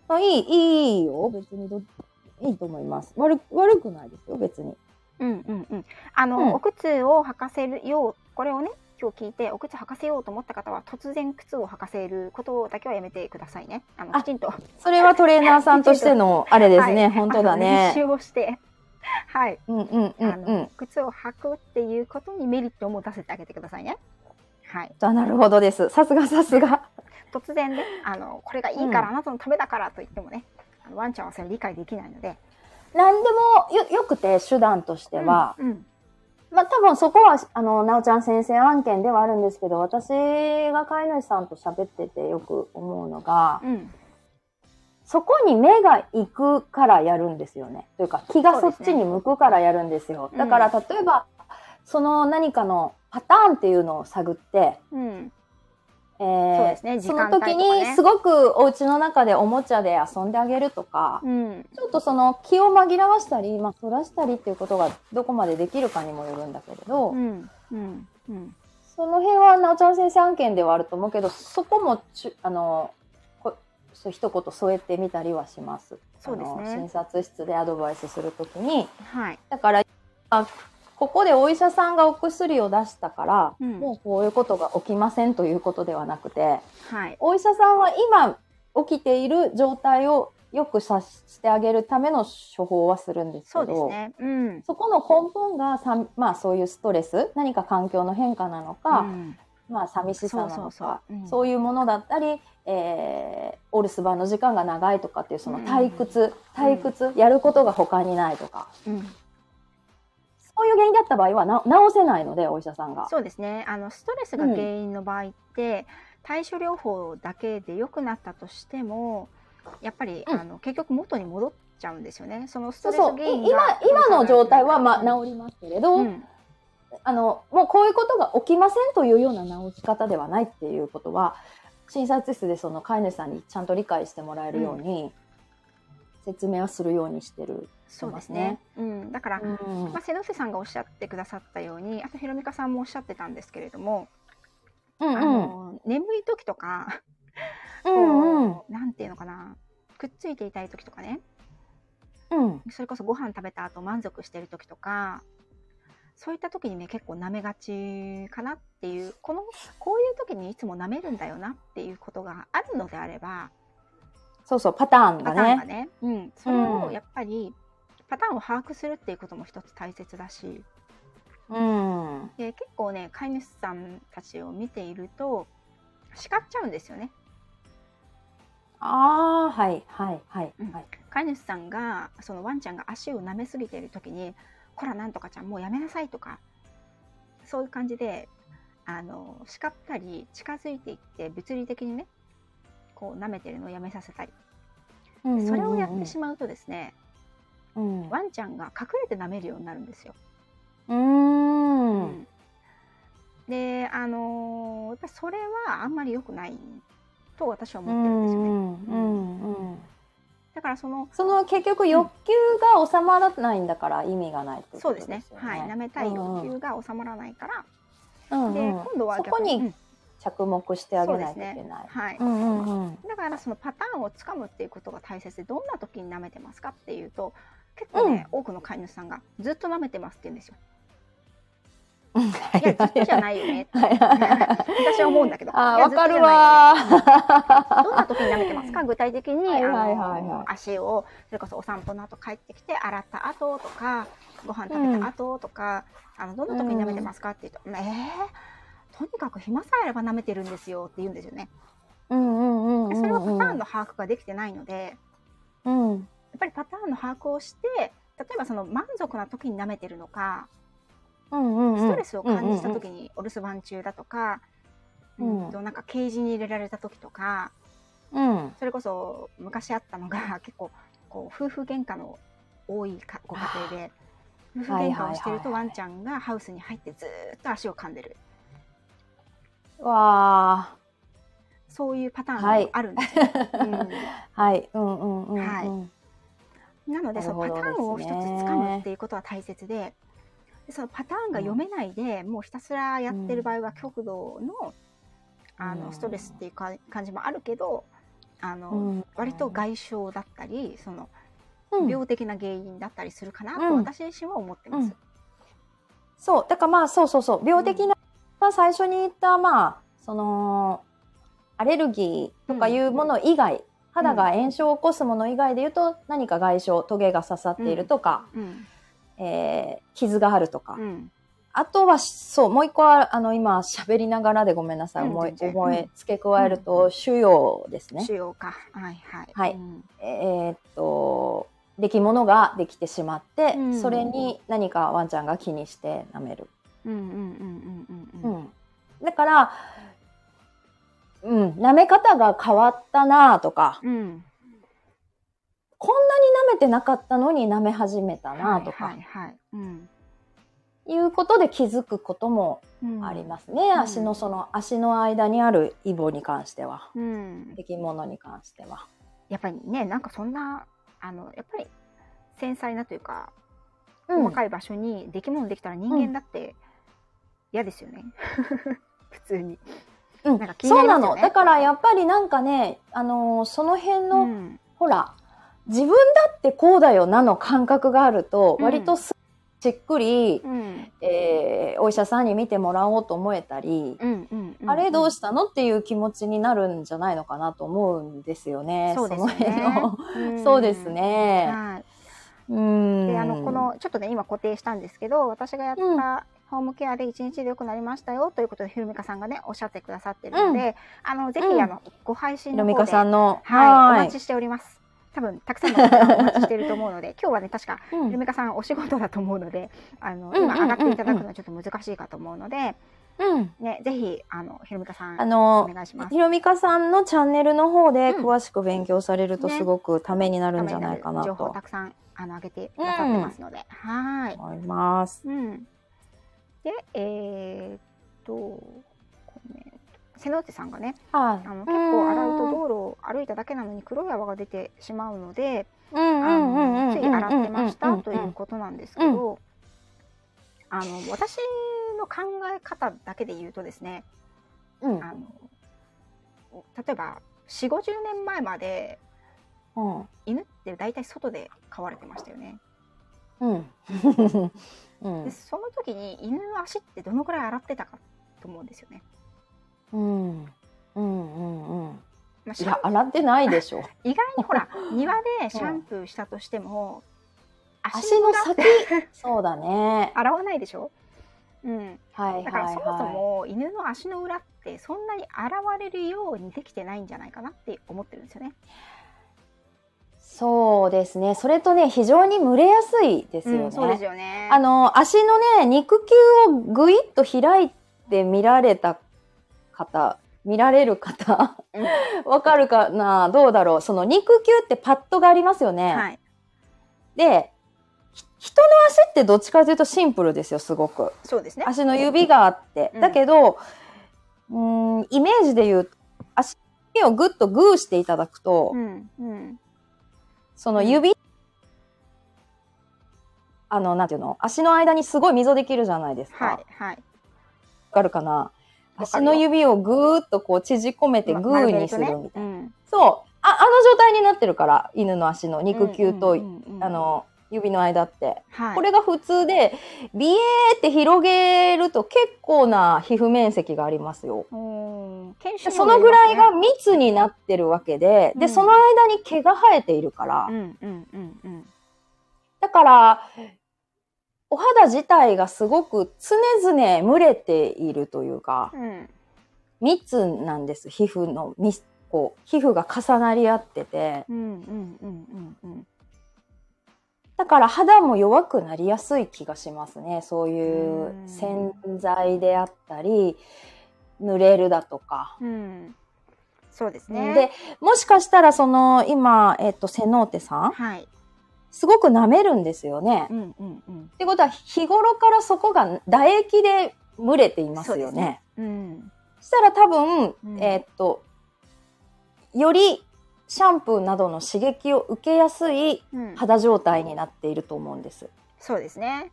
あいい、いい、よ。別にど、いいと思います。悪く、悪くないですよ、別に。
うんうんうん。あの、
うん
お靴を履かせるよう、これをね、今日聞いて、お靴履かせようと思った方は、突然靴を履かせることだけはやめてくださいね。あの、
あ
きちんと。
それはトレーナーさんとしての、あれですね、
はい
本当だ
あの練
ね。
習をして、はい。
うんうんうん
あの、
うん。
靴を履くっていうことにメリットを持たせてあげてくださいね。はい。
あなるほどです。さすがさすが。
突然ね、あの、これがいいから、あなたのためだからと言ってもね、あのワンちゃんはそれ理解できないので。
何でもよ、よくて手段としては、
うん、うん
まあ多分そこは、あの、なおちゃん先生案件ではあるんですけど、私が飼い主さんと喋っててよく思うのが、
うん。
そこに目が行くからやるんですよね。というか、気がそっちに向くからやるんですよ。
うん
だから、例えば、その何かのパターンっていうのを探って、
うん。
えー
そうですね時
そ
間帯とか
の時
ね
にすごくお家の中でおもちゃで遊んであげるとか、
うん。
ちょっとその気を紛らわしたり、まあ、そらしたりっていうことがどこまでできるかにもよるんだけれど、
うん。うん。うん。
その辺はなおちゃん先生案件ではあると思うけど、そこもちゅ、あの、こそう一言添えてみたりはします。
そうですね
診察室でアドバイスするときに。
はい。
だから、あここでお医者さんがお薬を出したから、
うん
もうこういうことが起きませんということではなくて、
はい。
お医者さんは今起きている状態を良くさしてあげるための処方はするんです
そう
けど、
ですね。うん。
そこの根本がさ、まあそういうストレス、何か環境の変化なのか、
うん
まあ寂しさなのか、
そう
いうものだったり、えー、お留守番の時間が長いとかっていうその退屈、退屈、やることが他にないとか、
うん。
そういう原因だった場合はな治せないので、お医者さんが。
そうですね。あの、ストレスが原因の場合って、対処療法だけで良くなったとしても、やっぱり、
うん
あの、結局元に戻っちゃうんですよね。そのスト。レス原因
今
が、
今の状態はまあ
うん
治りますけれど、
うん。
あの、もうこういうことが起きませんというような治し方ではないっていうことは、診察室でその飼い主さんにちゃんと理解してもらえるように、説明はするようにしてる。
そうですね。うん。だから、
うん。
まあ、瀬戸瀬さんがおっしゃってくださったようにあとひろみかさんもおっしゃってたんですけれども
うん
あの、眠い時とか、
うんうん。
こうなんていうのかな、くっついていたい時とかね、
うん。
それこそご飯食べた後満足してる時とか、そういった時にね、結構舐めがちかなっていう、この、こういう時にいつも舐めるんだよなっていうことがあるのであれば、
そうそうパターンが
パターンが
ね
ね、うん、それを
うん。
やっぱり、パターンを把握するっていうことも一つ大切だし、
うん。
で結構ね飼い主さんたちを見ていると叱っちゃうんですよね。
ああはいはいはい
うん。
はい
飼い主さんがそのワンちゃんが足を舐めすぎている時に「こらなんとかちゃんもうやめなさい」とかそういう感じであの叱ったり近づいていって物理的にねこう舐めてるのをやめさせたり。でそれをやってしまうとですね、
うん
ワンちゃんが隠れて舐めるようになるんですよ。
うん。
うん。であのやっぱりそれはあんまり良くないと私は
う
思ってるんですよね。
ん。うん。うん。
だからその
その結局欲求が収まらないんだから意味がないってこと
そうですね。はい、舐めたい欲求が収まらないから、で
うんうん。
今度は
そこに
うん。
着目してあげないといけない。
はい、
うんうんうん。
だからそのパターンをつかむっていうことが大切でどんな時に舐めてますかっていうと結構ね、多くの飼い主さんがずっと舐めてますって言うんですよ。
うん。
いやずっとじゃないよね
はいはいはい
私は思うんだけど。
あわかる。わ
どんな時に舐めてますか？具体的に、あの足をそれこそお散歩の後帰ってきて洗った後とかご飯食べた後とか、あのどんな時に舐めてますかって言うと、えー、とにかく暇さえあれば舐めてるんですよって言うんですよね。
うんうんうん
それはパターンの把握ができてないので、
うん
やっぱりパターンの把握をして例えばその満足な時に舐めてるのか
うんうんうん。
ストレスを感じた時にお留守番中だとか、
うん。
うんとなんかケージに入れられた時とか
うん。
それこそ昔あったのが 結構こう夫婦喧嘩の多いかご家庭で夫婦喧嘩をしてると
はいはいはいはい。
ワンちゃんがハウスに入ってずーっと足を噛んでる。
わあ
そういうパターン
はい。
もあるんですよ。うん。
はい。うんうんうんうん。
はいなのでそのパターンを一つつかむっていうことは大切ででそのパターンが読めないで、もうひたすらやってる場合は極度の,、あ
うん。
のストレスっていうか感じもあるけどあの、
うん。
割と外傷だったりその
うん。
病的な原因だったりするかなと
うん。
私自身は思ってます。
そうだからまあそうそうそう。病的な、まあ最初に言ったまあそのアレルギーとかいうもの以外、肌が炎症を起こすもの以外で言うと何か外傷トゲが刺さっているとか、
うん。
えー傷があるとか、
うん。
あとはそうもう一個はあの今喋りながらでごめんなさい、
うん
思い
全然。
覚え付け加えると腫瘍ですね。
腫瘍か。はいはい。
はい。
うん。
えーっと出来物ができてしまって、
うん。
それに何かワンちゃんが気にして舐める。
うんうんうんうんうんうん。
うん、だから、うん、舐め方が変わったなとか、
うん。
こんなに舐めてなかったのに舐め始めたなとか、
はいはいはい。うん。
いうことで気づくことも
うん。
ありますね。
ん。
足のその足の間にあるイボに関しては、
うん。
出来物に関しては。
やっぱりねなんかそんなあのやっぱり繊細なというか、
うん。
細かい場所に出来物できたら人間だって嫌ですよね。普通に。
うん。
なんか気に
そうなの。
なりますよね。
だからやっぱりなんかね、あのーその辺の、
うん。
ほら、自分だってこうだよなの感覚があると、
うん。
割とすしっくり、
うん。
えーお医者さんに見てもらおうと思えたり、
うんうんうん
あれどうしたのっていう気持ちになるんじゃないのかなと思うんですよね。
そうですよ
の辺
ね
そうですね。
はい。
うん。
であのこのちょっとね今固定したんですけど私がやった、
うん
ホームケアで1日で良くなりましたよということでひろみかさんがねおっしゃってくださってるので、あのぜひ、
うん
あのご配信
ひろみか
の方で
さんの、
はい、お待ちしております。多分たくさんの方がお待ちしていると思うので、今日はね確か
うん
ひろみかさんお仕事だと思うので、あの
うんうんうんうん
今上がっていただくのはちょっと難しいかと思うので、
うん。
ねぜひあのひろみかさん
あ
お
の、
願いします
ひ。ろみかさんのチャンネルの方で
うん
詳しく勉強されると
ね
すごくためになるんじゃないかな
情報
と
たくさんあの上げてくださってますので、はい。
思います。
うん。で、えーっと、コメント瀬野内さんがね、
はい。
あの結構洗うと道路を歩いただけなのに黒い泡が出てしまうので、つい洗ってましたという
うん
ことなんですけど、あの私の考え方だけで言うとですね、
うん。
あの例えば4 5 0年前まで
うん。
犬って大体外で飼われてましたよね。
うん。うん
で。その時に犬の足ってどのくらい洗ってたかと思うんですよね。
うん。うん。うん。うん。
まあ、
いや、洗ってないでしょ。
意外にほら 庭でシャンプーしたとしても、
足の
裏
先。そうだね。
洗わないでしょ、うん、
はい
だから
はい
そもそ
は
も犬の足の裏ってそんなに洗われるようにできてないんじゃないかなって思ってるんですよね。
い。そうですね。それとね、非常に蒸れやすいですよね。
うんそうですよね。
あの、足のね、肉球をぐいっと開いて見られた方、見られる方、
うん
わかるかな？どうだろう？その肉球ってパッドがありますよね。
はい、
で、ひ人の足ってどっちかというとシンプルですよ、すごく。
そうですね。
足の指があって。
うん
だけど、うーん、イメージで言うと、足をぐっとグーしていただくと、
うんうん
その指、あの、なんていうの？足の間にすごい溝できるじゃないですか。
はいはい。
わかるかな？足の指をぐーっとこう縮こめてグーにするみたいな。そう。あ、あの状態になってるから、犬の足の肉球と、
うんうんうんうん
あの、指の間って。
はい、
これが普通で、ビエーって広げると結構な皮膚面積がありますよ。
うん研修
そのぐらいが
うん
密になってるわけで、で、
うん。
その間に毛が生えているから、
うんうんうん
だから、お肌自体がすごく常々蒸れているというか、
うん。
密なんです、皮膚の密、こう、皮膚が重なり合ってて。
うんうんうんうんうん
だから肌も弱くなりやすい気がしますね。そういう
うん
洗剤であったり、濡れるだとか。
うんそうですね。
で、もしかしたらその今、えっと、セノーテさん、
はい。
すごく舐めるんですよね。っ
うんうんうん。
てことは日頃からそこが唾液で蒸れていますよね。
そねうん。
そしたら多分、
うん
えっと、よりシャンプーなどの刺激を受けやすい
うん、
肌状態になっていると思うんです。
そうですね。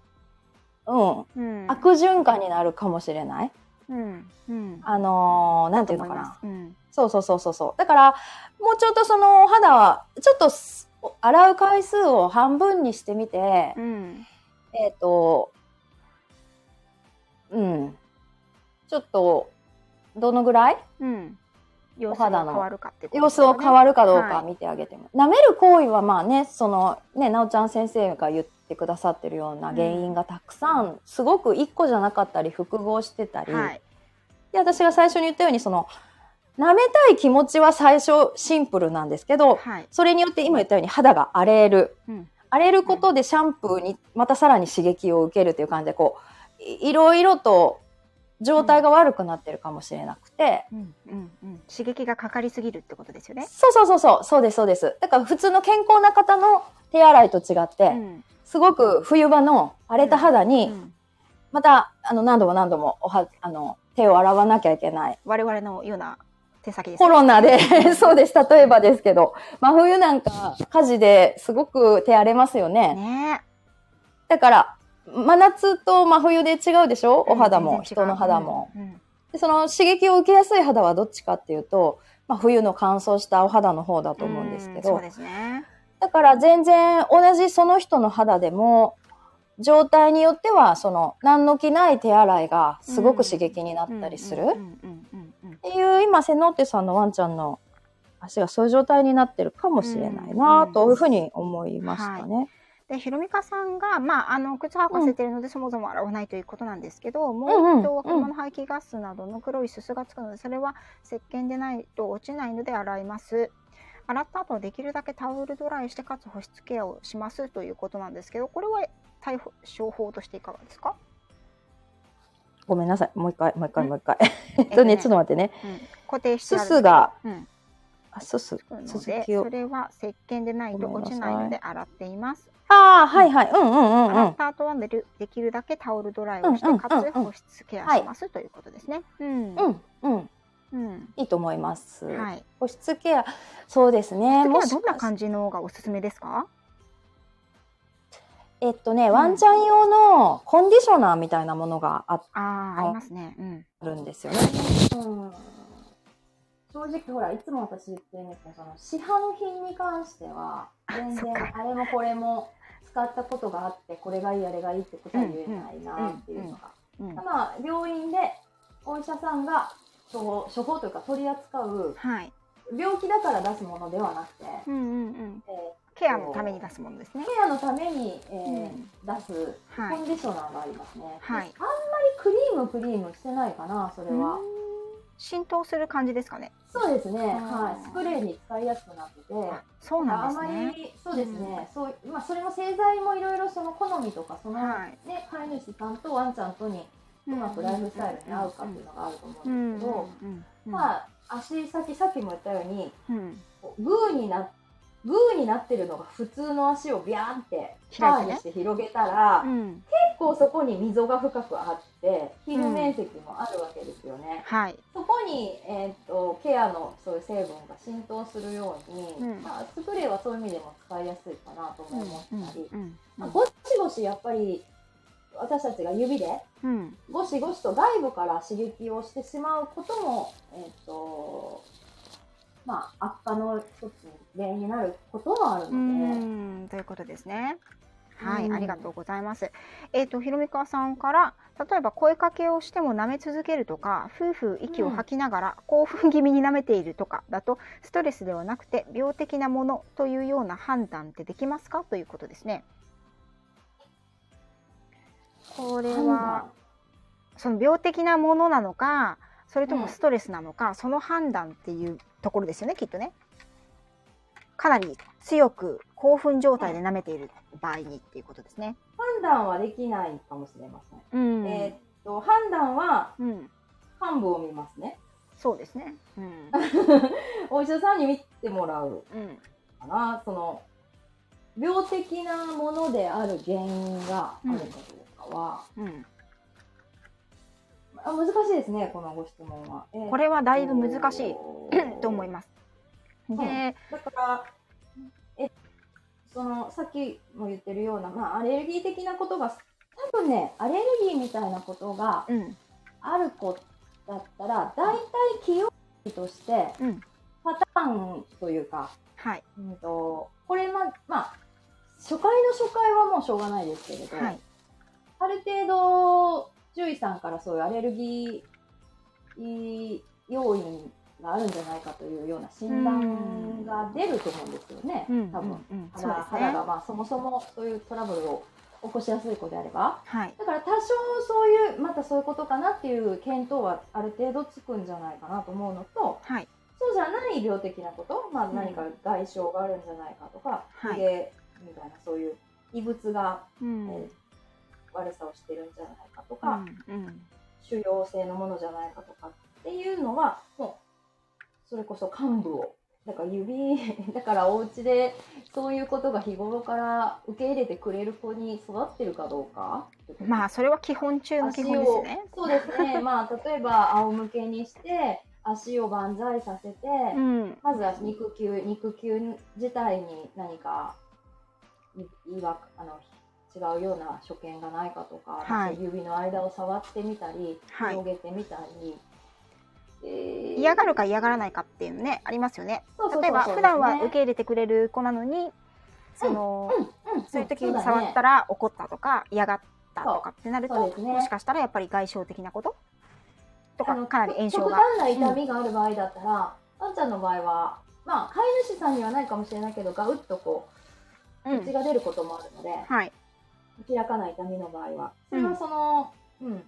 うん。
うん。
悪循環になるかもしれない。
うんうん。
あのーなんていうのかな。
うん。
そうそうそうそうそう。だから、もうちょっとそのお肌は、ちょっとす洗う回数を半分にしてみて、
うん。
えっ、と、うん。ちょっと、どのぐらい？
うん。様子が
肌の様子を変わるかどうか
はい
見てあげても。舐める行為はまあね、そのね、なおちゃん先生が言ってくださってるような原因がたくさん、すごく一個じゃなかったり、複合してたり、
はい。
で、私が最初に言ったように、その、舐めたい気持ちは最初シンプルなんですけど、
はい。
それによって今言ったように肌が荒れる。
うん。
荒れることでシャンプーにまたさらに刺激を受けるという感じで、こう、いいろいろと状態が悪くなってるかもしれなくて、
うんうんうん。刺激がかかりすぎるってことですよね。
そうそうそうそう、そうです、そうです。だから普通の健康な方の手洗いと違って、
うん。
すごく冬場の荒れた肌
う
に、
ん
また、あの、何度も何度もおは、あの、手を洗わなきゃいけない。
我々のような手先です
コ
ね。
ロナで、そうです、例えばですけど、真冬なんか火事ですごく手荒れますよね。
ね
だから、真夏と真冬で違うでしょ？
え
お肌も、人の肌も。
うんうん
でその刺激を受けやすい肌はどっちかっていうと、まあ、冬の乾燥したお肌の方だと思うんですけど、
ね。
だから全然同じその人の肌でも、状態によっては、その、何の気ない手洗いがすごく刺激になったりする。っ
うんうんうんうんうん
ていう、今、セノーテさんのワンちゃんの足がそういう状態になってるかもしれないな
うん
というふうに思いましたね。
で、ひろみかさんが、まあ、あの、靴履かせてるので、そもそも洗わないということなんですけど、も
う
一度は車の排気ガスなどの黒いすすがつくので、それは石鹸でないと落ちないので洗います。洗った後はできるだけタオルドライして、かつ保湿ケアをしますということなんですけど、これは対処法としていかがですか、
ごめんなさい。もう一回、もう一回、
うん
もう一回。えっとね、
えっとね
ちょっと待ってね。
うん、固定して
すすが、
うん、
あ、すす、
の
続
で、
きを
そ。れは石鹸でないと落ちないので洗っています。
ああ、はいはい。うんうんうんうん。
洗った後はでるできるだけタオルドライをして、かつ保湿ケアします、ということですね。うん。
うんうん。
うん。
いいと思います。
はい。
保湿ケア、そうですね。
どんな感じのがおすすめですか？
えっとね、
ん
ワンちゃん用のコンディショナーみたいなものがあ
ああ、ありますね。うん。
るんですよね。うん、正直ほら、いつも私言ってるんですけど、その市販品に関しては、全然あれもこれも使ったことがあって、これがいい、あれがいいってことは言えないなっていうのが。
うん。
まあ、病院でお医者さんが処方処方というか取り扱う
はい。
病気だから出すものではなくて、
うんうんうん。
え
ケアのために出すものですね
ー。ケアのために、えー
うん
出す
はい
コンディショナーがありますね。
はい
であんまりクリームクリームしてないかな、それは。
うん浸透する感じですかね。
そうですね、はい、スプレーに使いやすくなってて、
あそうなんです
あま
ね。
りそうですね、そうまあそれも製剤もいろいろその好みとかその、
はい。
ね飼い主さんとワンちゃんとにうまくライフスタイルに合うかっていうのがあると思
う
うんんですけど、
うん。うん。
まあ足先さっきも言ったように
うん。
グーになグーになってるのが普通の足をビャーンってパーにして広げたら、
うん。
結構そこに溝が深くあって皮膚面積もあるわけですよね。
はい。
そこに、えー、とケアのそういう成分が浸透するように、
うん。
まあ、スプレーはそういう意味でも使いやすいかなとも思ったり、
うん。
まあ、ゴシゴシやっぱり私たちが指で
うん。
ゴシゴシと外部から刺激をしてしまうことも、えーとまあ、悪化の一つの原因になることもある
う
ので。
んということですね。はい、
うん
ありがとうございます。えっ、と、ひろみかさんから、例えば声かけをしても舐め続けるとか、夫婦息を吐きながら興奮気味に舐めているとかだと、ストレスではなくて病的なものというような判断ってできますか？ということですね。これ
判
は
断、
その病的なものなのか、それと
うん
もストレスなのか、その判断っていうところですよね、きっとね。かなり強く興奮状態で舐めている場合にっていうことですね。
判断はできないかもしれません。
うん
えーっと判断は
うん、
幹部を見ますね。
そうですね。うん、
お医者さんに見てもらう
うん、
かな。その病的なものである原因があるかどうかは、
うん。
あ難しいですねこのご質問は。えー
これはだいぶ難しい と思い
す。
ます。
ん。
で、
だからえそのさっきも言ってるような、まあ、アレルギー的なことが多分ねアレルギーみたいなことが
うん、
ある子だったら大体起用として
うん、
パターンというか、
はい、
うん、とこれままあ初回の初回はもうしょうがないですけれど、
はい、
ある程度獣医さんからそういうアレルギー要因があるんじゃないかというような診断が出ると思うんですよね、
うん、
多分。
うん、うん。
肌
ね。
肌。が、まあ、そもそもそういうトラブルを起こしやすい子であれば。
はい、
だから多少そういうまたそういうことかなっていう見当はある程度つくんじゃないかなと思うのと
はい、
そうじゃない病的なこと、まあ、
うん。
何か外傷があるんじゃないかとか、
はい。
ヒゲみたいなそういう異物が、
うん、
えー悪さをしてるんじゃないかと
う
か、
ん、うん、
腫瘍性のものじゃないかとかっていうのはもうそれこそ幹部をだから指 だからお家でそういうことが日頃から受け入れてくれる子に育ってるかどうか。
まあ、それは基本中の基本ですよね。
そうですね。まあ例えば仰向けにして足を万歳させて、
うん、
まずは肉球肉球自体に何かいいわあの違うような所見がないかとか、
はい。
指の間を触ってみたり、
はい。
広げてみたり、えー
嫌がるか嫌がらないかっていうのね、ありますよね。例えば、普段は受け入れてくれる子なのに、その、
うん
そういう時に触ったら怒ったとか、嫌がったとかってなると、
ね。
もしかしたらやっぱり外傷的なこと？とか、かなり炎症
極
が。
端な痛みがある場合だったら、ワンちゃんの場合は、まあ、飼い主さんにはないかもしれないけど、ガウッとこう、
うん。
血が出ることもあるので、
はい。
明らかな痛みの場合は、それ
うん
はその、うん、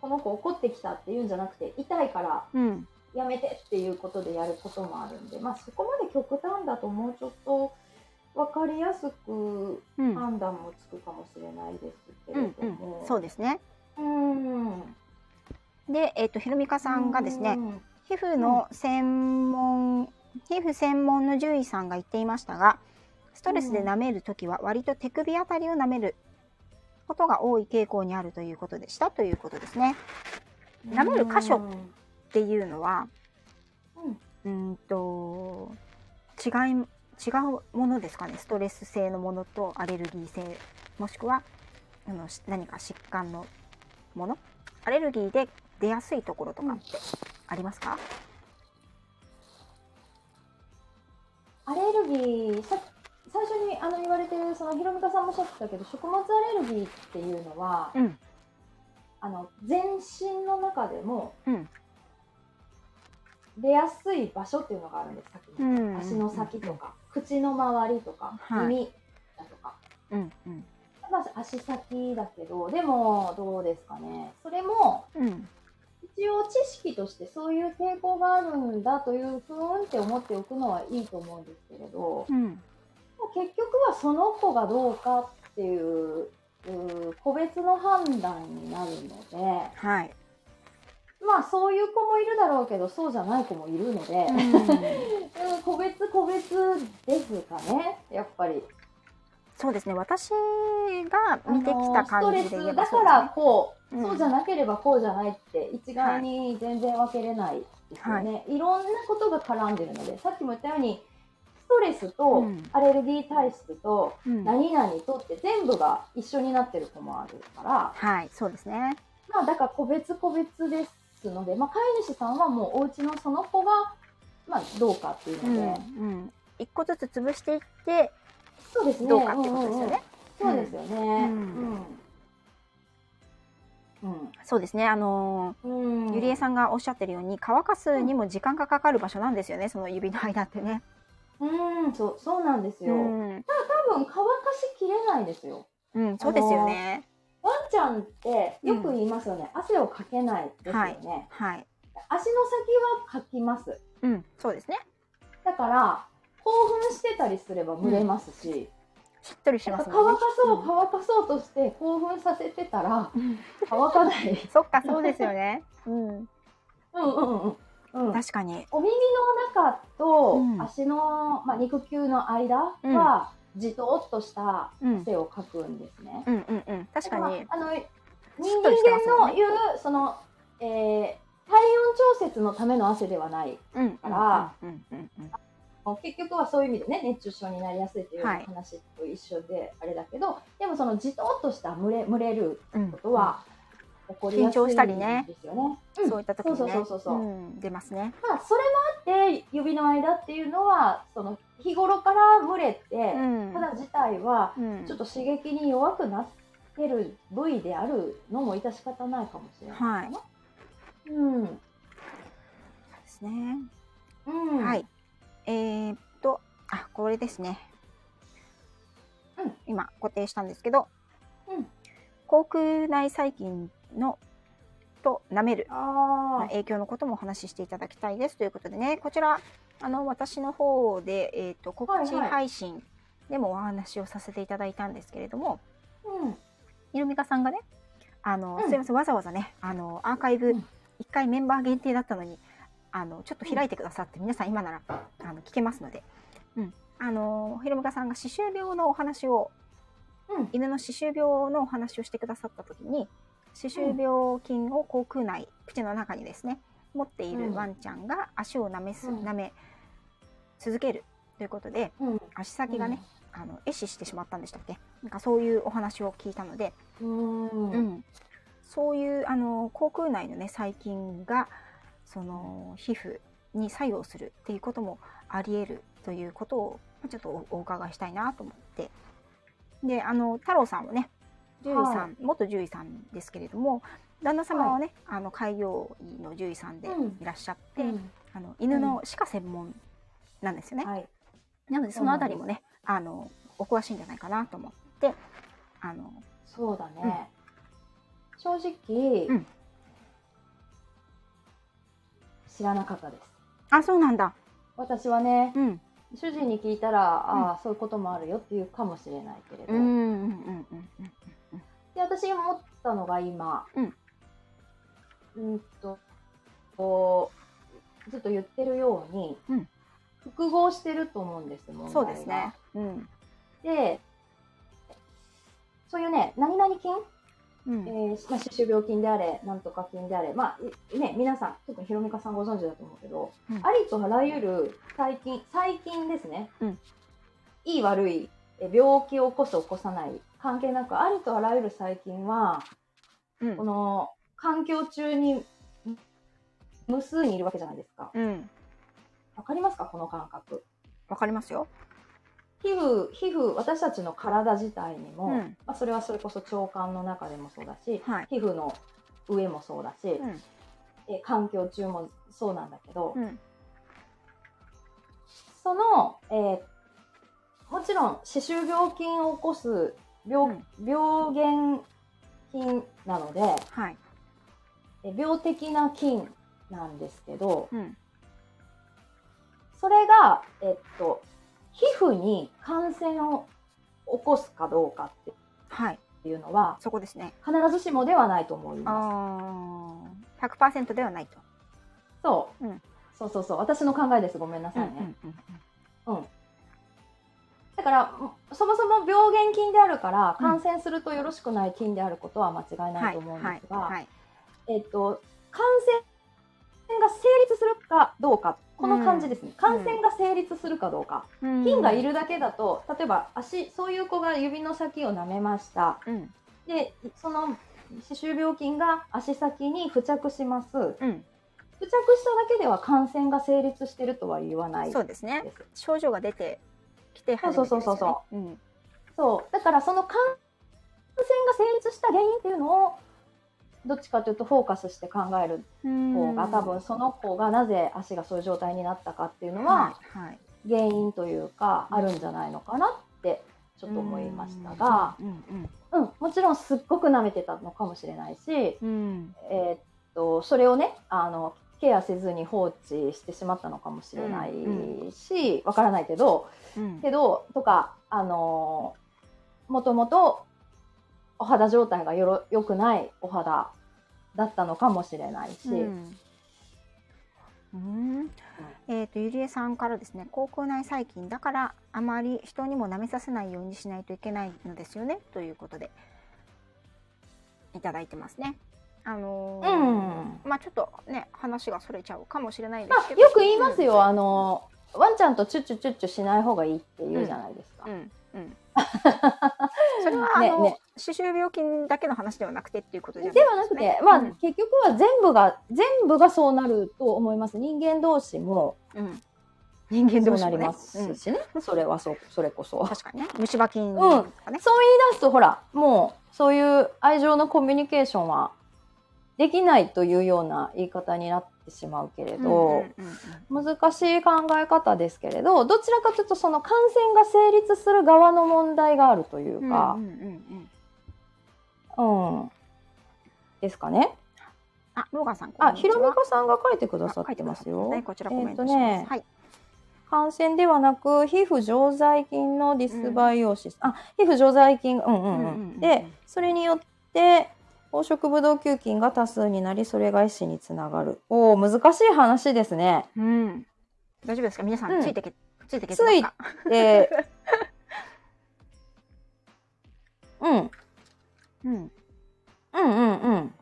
この子怒ってきたっていうんじゃなくて、痛いから
うん。
やめてっていうことでやることもあるんで、まあ、そこまで極端だともうちょっと分かりやすく
うん。
判断もつくかもしれないですけれ
うん
ども、
うん、そうですね。
うん
で、えっ、と、ひろみかさんがですね、
うん
皮膚の専門、皮膚専門の獣医さんが言っていましたが、ストレスで舐めるときは割と手首あたりを舐めることが多い傾向にあるということでしたということですね。舐める箇所
うん
っていうのは、
う
ん。と違い違うものですかね。ストレス性のものとアレルギー性もしくはあのし何か疾患のもの。アレルギーで出やすいところとかってありますか、
アレルギーさ最初にあの言われてるそのひろみかさんもおっしゃってたけど食物アレルギーっていうのは、
うん。
あの全身の中でも
うん。
出やすい場所っていうのがあるんです先
う
に、
ん。
足の先とか、口の周りとか、
はい。
耳だとか、
うんうん。
まあ、足先だけどでもどうですかね。それも
うん。
一応知識としてそういう傾向があるんだというふうって思っておくのはいいと思うんですけれど、
うん
結局はその子がどうかっていうう個別の判断になるので
はい、
まあそういう子もいるだろうけどそうじゃない子もいるので、
うん。
うん個別個別ですかねやっぱり。
そうですね。私が見てきた感じで言え
あのストレス
ばそうです
だから
ね
こう、
うん。
そうじゃなければこうじゃないって一概に全然分けれないですよね、い、ろんなことが絡んでるのでさっきも言ったようにストレスと
うん。
アレルギー体質と
うん。
何々とって全部が一緒になってる子もあるから、
はいそうですね。
まあだから個別個別ですので、まあ、飼い主さんはもうお家のその子が、まあ、どうかっていう
うん
ので、
うん一個ずつ潰していって
そうですね。
どうかってことですよね、
うんうんうん。そうですよね。
うん。
うん。
そうですね。あの
うんうん。
ゆりえさんがおっしゃってるように乾かすにも時間がかかる場所なんですよねその指の間ってね。
うん、そう、そうなんですよ。
うん、
多分乾かしきれないですよ。
うん、そうですよね。
ワンちゃんってよく言いますよね。汗をかけないですよね。
はい。
足の先はかきます。
うん、そうですね。
だから興奮してたりすれば蒸れますし、
しっとりしますね。
乾かそう乾かそうとして興奮させてたら
うん
乾かない。
そっか、そうですよね。うん、
うんうんうんうん。
確かに。
お耳の中と
うん。
足の、まあ、肉球の間は、じとっとした
うん、
汗をかくんですね。
うん、うん、うん、確かに。
まあ、あの
し
人間の言うその、えー体温調節のための汗ではない
うん、
から
うん、うん、うん、うん、
結局はそういう意味でね熱中症になりやすいという
はい。
話と一緒であれだけど、でもそのじとっとした蒸れ蒸れる
うん。
ことは起こりやすい
緊張したりね
んですよね。
うんそういった時にね。
そうそうそうそう
うん、出ますね。
まあ、それもあって指の間っていうのはその日頃から蒸れて、
うん、
肌自体は
うん、
ちょっと刺激に弱くなってる部位であるのも致し方ないかもしれない。
はい
うん。
ですね。
うん。
はい。えー、っと、あ、これですね。
うん
今固定したんですけど、
うん
口腔内細菌のと舐める。影響のこともお話ししていただきたいですということでね、こちらあの私の方でえーっと告知配信でもお話をさせていただいたんですけれども、
うん。
ひろみかさんがね、あの、
うん。
すいませんわざわざね、あのアーカイブ
うん。
一回メンバー限定だったのに、あのちょっと開いてくださって、皆さん今ならあの聞けますので、うん、あのひろみかさんが歯周病のお話を
うん。
犬の歯周病のお話をしてくださった時に歯周病菌を口腔内、口の中にですね持っているワンちゃんが足を舐めす、
うん
舐め続けるということで
うん。
足先がね、あの壊死してしまったんでしたっけ？なんかそういうお話を聞いたので、
うん。
う
うん。
ん、そういうあの口腔内のね細菌がその皮膚に作用するっていうこともあり得るということをまあちょっとおお伺いしたいなと思ってであの太郎さんはね獣医さん、
は
元獣医さんですけれども旦那様はね、あの開業医の獣医さんで
うん。
いらっしゃって、
うん。
あの犬の歯科専門なんですよね。
はい。
なのでそのあたりもねあのお詳しいんじゃないかなと思ってあの
そうだね。正直、
うん。
知らなかったです。
あそうなんだ。
私はね、
うん。
主人に聞いたら、ああ、そういうこともあるよっていうかもしれないけれど。
うんうんうんうんうん
で、私が思ったのが今、
うん。
うんと、こう、ずっと言ってるように、
うん
複合してると思うんです、問
そうですね。うん。
で、そういうね、何々菌、
うん
えーまあ、歯周病菌であれ、なんとか菌であれ、まあ、いね、皆さん、特にひろみかさんご存知だと思うけど、
うん
ありとあらゆる細菌、細菌ですね。
うん
いい悪いえ病気を起こす起こさない関係なくありとあらゆる細菌は
うん
この環境中に無数にいるわけじゃないですか。
うん。
わかりますか？この感覚。
わかりますよ。
皮膚、皮膚、私たちの体自体にも、
うん
まあ、それはそれこそ腸管の中でもそうだし、
はい。
皮膚の上もそうだし、
うん。
え環境中もそうなんだけど、
うん。
その、えーもちろん歯周病菌を起こす病,、病原菌なので
はい。
え病的な菌なんですけど
うん。
それが、えっと、皮膚に感染を起こすかどうかっ
はい。
ていうのは
そこですね。
必ずしもではないと思います。
ああ。100%ではないと。
そう、
うん
そうそうそう私の考えですごめんなさいね。
うんうん
うんだからもそもそも病原菌であるから感染するとよろしくない菌であることは間違いないと思うんですが。えっと、感染が成立するかどうかこの感じですね、感染が成立するかどうか、
うん
菌がいるだけだと例えば足そういう子が指の先を舐めました
うん。
でその歯周病菌が足先に付着します付
うん。
着しただけでは感染が成立してるとは言わない
そうですね。症状が出てきて初めてですよね。
そうそうそうそ
うん。
そうだからその感染が成立した原因っていうのをどっちかというとフォーカスして考える方が多分その子がなぜ足がそういう状態になったかっていうのは。原因というかあるんじゃないのかなってちょっと思いましたが、
うん
うん、もちろんすっごく舐めてたのかもしれないし、
うん。うん。
えーっとそれをねあのケアせずに放置してしまったのかもしれない
うん
しわからないけど
うん。
けどとかあのもともとお肌状態がよろ良くないお肌だったのかもしれないし、
うん。うんえっ、とゆりえさんからですね口腔内細菌だからあまり人にも舐めさせないようにしないといけないのですよねということでいただいてますね。あのー
うん。
まあちょっとね話がそれちゃうかもしれないで
ますあ、
けど、
よく言いますよ、あのワンちゃんとチュッチュチュッチュしない方がいいって言うじゃないですか。
うん。うん、それはあの、
ねね。
歯周病菌だけの話ではなくてっていうことじゃない
ではなくて、まあ、
うん
結局は全部が全部がそうなると思います。人間同士も
うん、人間同士もね。
ますしね。それはそうそれこそ。
うん、確かにね。虫歯菌と
うん。
かね、
そう言い出すとほらもうそういう愛情のコミュニケーションはできないというような言い方になってしまうけれど、
うんうんうん
難しい考え方ですけれどどちらかというとその感染が成立する側の問題があるというか
うん、うんうんうん
うんですかね？
あ、ローガンさん、
あ、ひろみこさんが書いてくださ
あ
ってますよ。
はい、こちらコメント。
ね、
はい。
感染ではなく皮膚常在菌のディスバイオシス、あ皮膚常在菌うんうんうん,、
うんうんうん
でそれによって黄色ブドウ球菌が多数になりそれが医師につながる。おお難しい話ですね。
うん。大丈夫ですか？皆さん、
うん。
ついてけ、ついてけてますか？
で うん。
うん。
うんうんうん。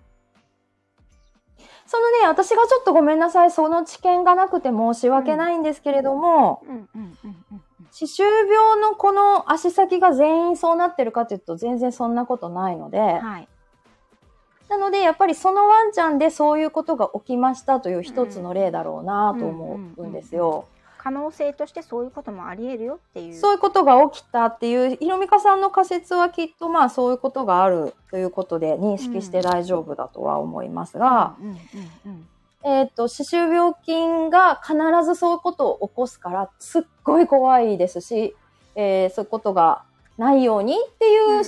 そのね私がちょっとごめんなさい。その知見がなくて申し訳ないんですけれども、
うんうんうんうんうん。
歯周病のこの足先が全員そうなってるかというと全然そんなことないので、
はい。
なのでやっぱりそのワンちゃんでそういうことが起きましたという一つの例だろうなと思うんですよ。
可能性としてそういうこともあり得るよっていう。
そういうことが起きたっていうひろみかさんの仮説はきっとまあそういうことがあるということで認識して大丈夫だとは思いますが、
うんうんうん
えっ、と歯周病菌が必ずそういうことを起こすからすっごい怖いですし、えーそういうことがないようにっていう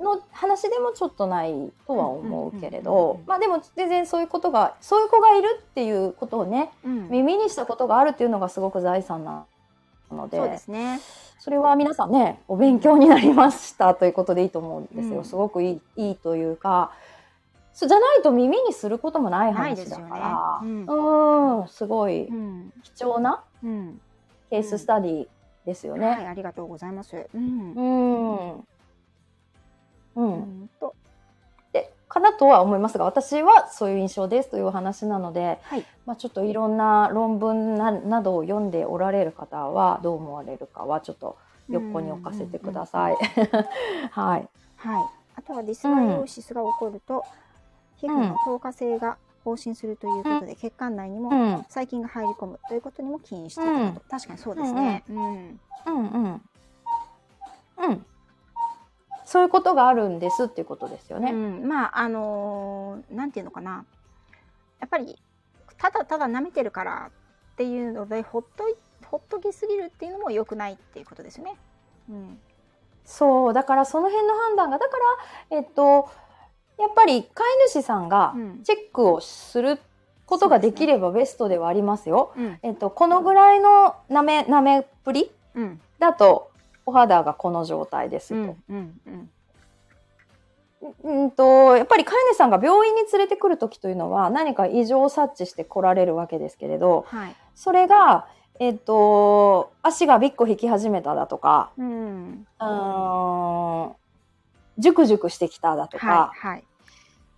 の話でもちょっとないとは思うけれどまあでも全然そういうことがそういう子がいるっていうことをね
うんうん。
耳にしたことがあるっていうのがすごく財産なので
そうですね。
それは皆さんねお勉強になりましたということでいいと思うんですよ、
うん
すごくいいいいというかそうじゃないと耳にすることもない話だから。
うん
うんすごい
うん
貴重な
うん。
ケーススタディですよね。
はい、ありがとうございます。うん
う。ん。う。
うんんと、
で、かなとは思いますが、私はそういう印象ですというお話なので、
はい。
まあちょっといろんな論文ななどを読んでおられる方はどう思われるかはちょっと横に置かせてください。はい。
はい。あとはディスバイオシスが起こると、皮膚の透過性が更新するということで、血管内にも
うん。
細菌が入り込むということにも起因していたと。確かにそうですね。うん。
うんうん。うん。そういうことがあるんですっていうことですよね。
うん、まああのーなんていうのかな。やっぱりただただ舐めてるからっていうのでほっといほっときすぎるっていうのも良くないっていうことですよね。うん、
そう、だからその辺の判断が、だから、えっと、やっぱり飼い主さんが
うん。
チェックをすることができればベストではありますよ。
うん、
えっと、このぐらいの舐め、舐めっぷり
うん、
だと、お肌がこの状態ですと。
うん、うん、うん、
うんと、やっぱり飼い主さんが病院に連れてくるときというのは何か異常を察知して来られるわけですけれど、
はい、
それが、えっと、足がびっこ引き始めただとか、
うん、
うーん、ジュクジュクしてきただとか、
はい、はい、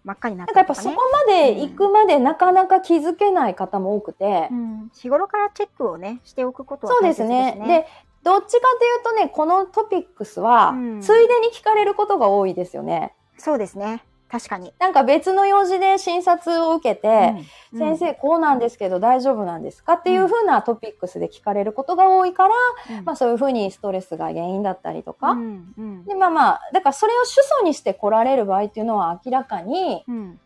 真っ赤になっ
なんかやっぱそこ。まで行くまでなかなか気づけない方も多くて、
うん、日頃からチェックをねしておくことは
そうで
大切ですす
ね。
ね。
で、どっちかというとね、このトピックスは、
うん。
ついでに聞かれることが多いですよね。
そうですね。確かに。
なんか別の用事で診察を受けて、
うん。
先生こうなんですけど大丈夫なんですかっていう風なトピックスで聞かれることが多いから、
うん。
まあそういう風にストレスが原因だったりとか、でまあまあ、だからそれを主訴にして来られる場合っていうのは明らかに、
うん、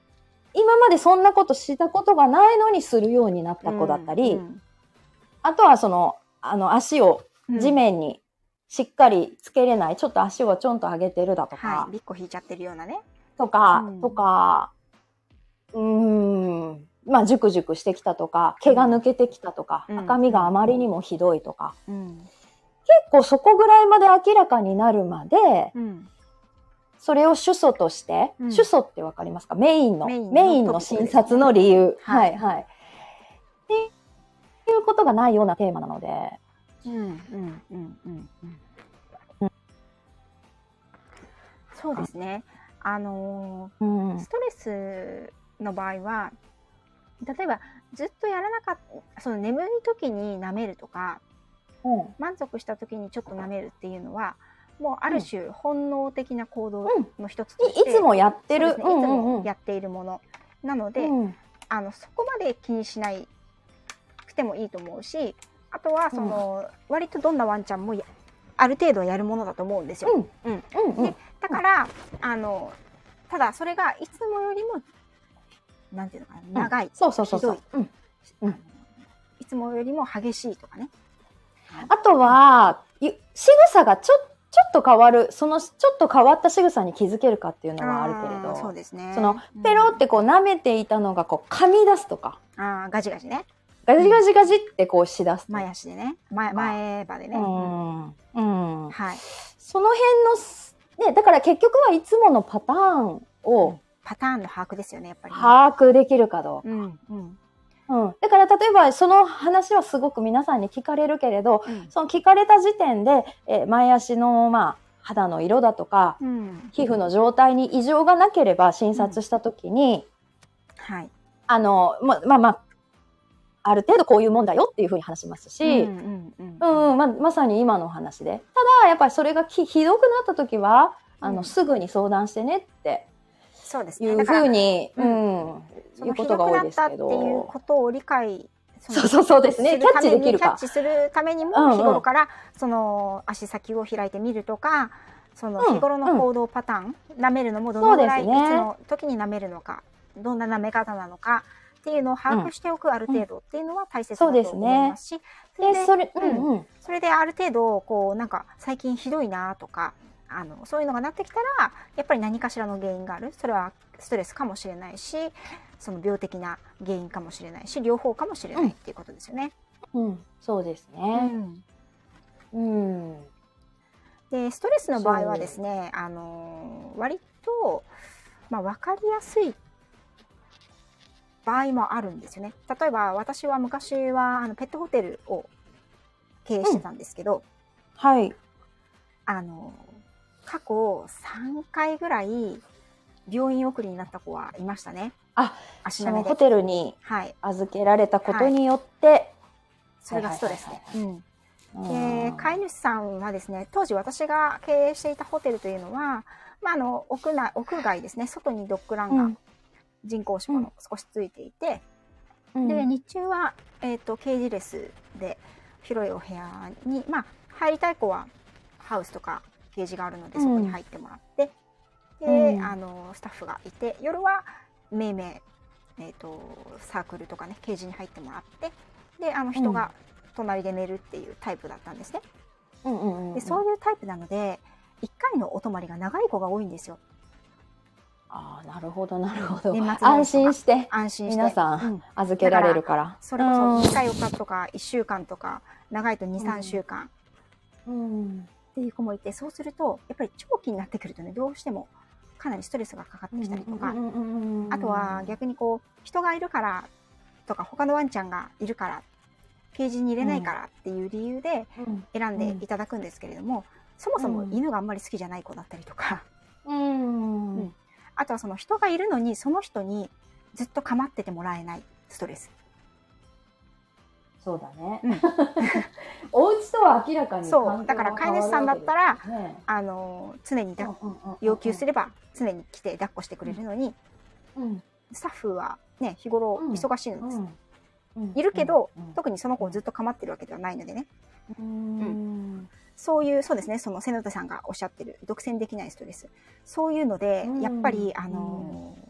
今までそんなことしたことがないのにするようになった子だったり、
うん。
あとはその、あの足を
うん
地面にしっかりつけれない、ちょっと足をちょんと上げてるだとか、
はい、びっこ引いちゃってるようなね。
とか、
うん。
とか、うーん、まあ、ジュクジュクしてきたとか、毛が抜けてきたとか、
うん。
赤みがあまりにもひどいとか、
うん、
結構そこぐらいまで明らかになるまで、
うん、
それを主訴として、
うん。
主訴ってわかりますか？メインの、
メインの
診察の理由。
は
はいい、はい。っていうことがないようなテーマなので、
うん、うん、うん、うん、うん。そうですね。あの
うん。
ーストレスの場合は、例えばずっとやらなかった、その眠い時に舐めるとか、
うん。
満足した時にちょっと舐めるっていうのは、もうある種本能的な行動の一つとして、
いいつもやってる。
ね。いつ
うんうんうん。
もやっているもの。なので、
うん。
あのそこまで気にしないくてもいいと思うしあとはその、割とどんなワンちゃんもやある程度はやるものだと思うんですよ。
うん。
うん。
うんうん。
でだからあのただそれがいつもよりもなんていうのかな長い、
そうそうそうそう。
ひ。
うん。うん。
いつもよりも激しいとかね。
あとは、い仕草がちょ、ちょっと変わる、そのちょっと変わった仕草に気づけるかっていうのはあるけれど、
ーそうですね。
その、ペロってこう舐めていたのがこう噛み出すとか、
うんあーガジガジね
ガジガジガジってこうしだすと。
前足でね前前歯でね。
うん。うん。
はい。
その辺のす、ね、だから結局はいつものパターンを
パターンの把握ですよねやっぱりね、
把握できるかどうか。
うんうん
うん。だから例えばその話はすごく皆さんに聞かれるけれど、
うん
その聞かれた時点で、えー前足の、まあ、肌の色だとか、
うん
皮膚の状態に異常がなければ診察したときに、
はい。
あの、ま、まあまあ、ある程度こういうもんだよっていうふうに話しますし、
うんうんうん
うん、ま、まさに今のお話で。ただ、やっぱりそれがきひどくなったときは、あの、
うん
すぐに相談してねっていうふ
そうですねだから
うに、
う
うん、いうことが多いですけ
ひどくなったっていう
ど。
ことを理解そ
うそうそうですね。
る
キャッ
ために
チできるか
キャッ。チするためにも日頃からその足先を開いてみるとかその
うん
日頃の行動パターン、舐めるのもどのぐらい、いつの時に舐めるのかどんな舐め方なのかっていうのを把握しておくある程度っていうのは大切だと思いますし、それ
で、
で
それ、う
うん
んうん。
それである程度こうなんか最近ひどいなとかあのそういうのがなってきたらやっぱり何かしらの原因がある。それはストレスかもしれないしその病的な原因かもしれないし両方かもしれないっていうことですよね。
うん、そうです
う
ね。
ん。
うん。
でストレスの場合はですねあの割と、まあ、分かりやすい場合もあるんですよね。例えば私は昔はあのペットホテルを経営してたんですけど、
はい。
あの過去3回ぐらい病院送りになった子はいましたね。
あ、
足並
のホ。テルに
はい。
預けられたことによって、
それがストレスで
はい。
うんで飼い主さんはですね当時私が経営していたホテルというのは、まあ、あの屋内屋外ですね外にドッグランが人工芝の少しついていて、
うん。
で日中は、えー、とケージレスで広いお部屋に、まあ、入りたい子はハウスとかケージがあるので
うん。
そこに入ってもらって、で、
うん。
あのスタッフがいて夜はめいめい、えー、とサークルとかねケージに入ってもらってであの人が隣で寝るっていうタイプだったんですね。
うんうんうん
でそういうタイプなので1回のお泊まりが長い子が多いんですよ
ああなるほどなるほど。安心して
安心して。
皆さん
うん。
預けられるから。
それこそ
うん。
3日4日とか1週間とか長いと23週間。
うん
っていう子もいてそうするとやっぱり長期になってくるとねどうしてもかなりストレスがかかってきたりとか。あとは逆にこう人がいるからとか他のワンちゃんがいるからケージに入れないからっていう理由で
うん。
選んでいただくんですけれども、そもそも犬があんまり好きじゃない子だったりとか、
うん。
うんあとはその人がいるのにその人にずっと構っててもらえないストレス。
そうだね。
うん。
お家とは明らかに
そう。だから飼い主さんだったら
ね
あの常にだ要求すれば常に来て抱っこしてくれるのに、
うん。
スタッフはね日頃
うん。
忙しいのです、
うん。
いるけど、
うん
特にその子をずっと構ってるわけではないのでね。
うん
そういうそうですね。その瀬野田さんがおっしゃってる独占できないストレス。そういうので、
うん。
やっぱりあのー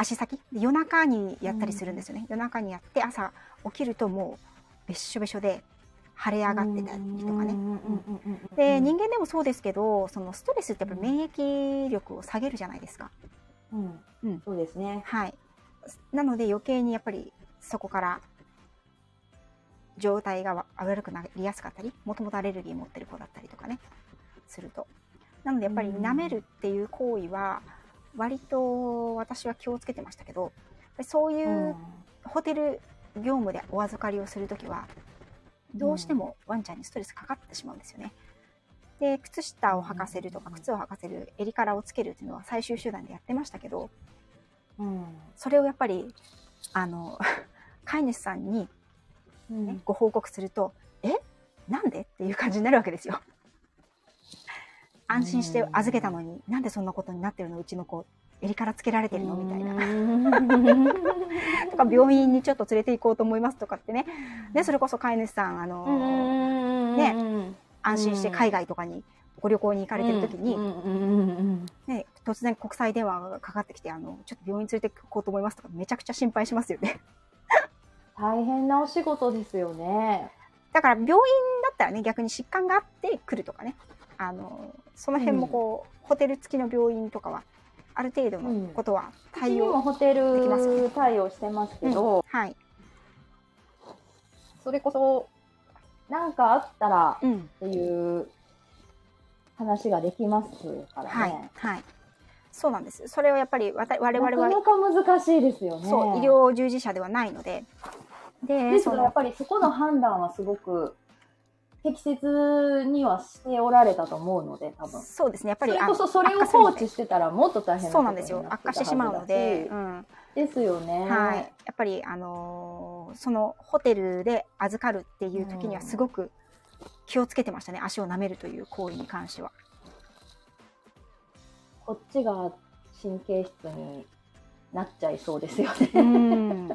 足先？夜中にやったりするんですよね、夜中にやって朝起きるともうべっしょべしょで腫れ上がってたりとかね、で人間でもそうですけどそのストレスってやっぱり免疫力を下げるじゃないですか。
うん。
うん。
そうですね。
はい。なので余計にやっぱりそこから状態が悪くなりやすかったり、もともとアレルギー持ってる子だったりとかね、すると。なのでやっぱり
うん。
舐めるっていう行為は、割と私は気をつけてましたけど、そういうホテル業務でお預かりをするときは、どうしてもワンちゃんにストレスかかってしまうんですよね。で、靴下を履かせるとか、靴を履かせる、襟からをつけるっていうのは最終手段でやってましたけど、
うん。
それをやっぱりあの 飼い主さんに、
うん。
ねご報告すると「え？なんで?」っていう感じになるわけですよ。安心して預けたのになんでそんなことになってるの？うちの子襟からつけられてるの？みたいな。
な
とか病院にちょっと連れて行こうと思いますとかってね。でそれこそ飼い主さんあの、ね
ね
安心して海外とかにご旅行に行かれてる時に、ね、突然国際電話がかかってきてあのちょっと病院連れて行こうと思いますとかめちゃくちゃ心配しますよね。
大変なお仕事ですよね。
だから病院だったらね逆に疾患があって来るとかね。あのその辺もこう、ホテル付きの病院とかはある程度のことは対
うちにも
応、
ホテル対応してますけど、
はい、
それこそなんかあったら
うん、
っていう話ができますから
はい
ね。
はい。そうなんです。それはやっぱりわた我々は
なかなか難しいですよね。
そう医療従事者ではないのでで
です
その
がやっぱりそこの判断はすごく適切にはしておられたと思うので、多分。
そうですねやっぱ
そ
り
れこそそれを放置してたらもっと大変な
そうなんですよ悪化してしまうので、うん
ですよね。
はい、やっぱり、あのーそのホテルで預かるっていう時にはすごく気をつけてましたね、足を舐めるという行為に関しては。
こっちが神経質になっちゃいそうですよね。
うん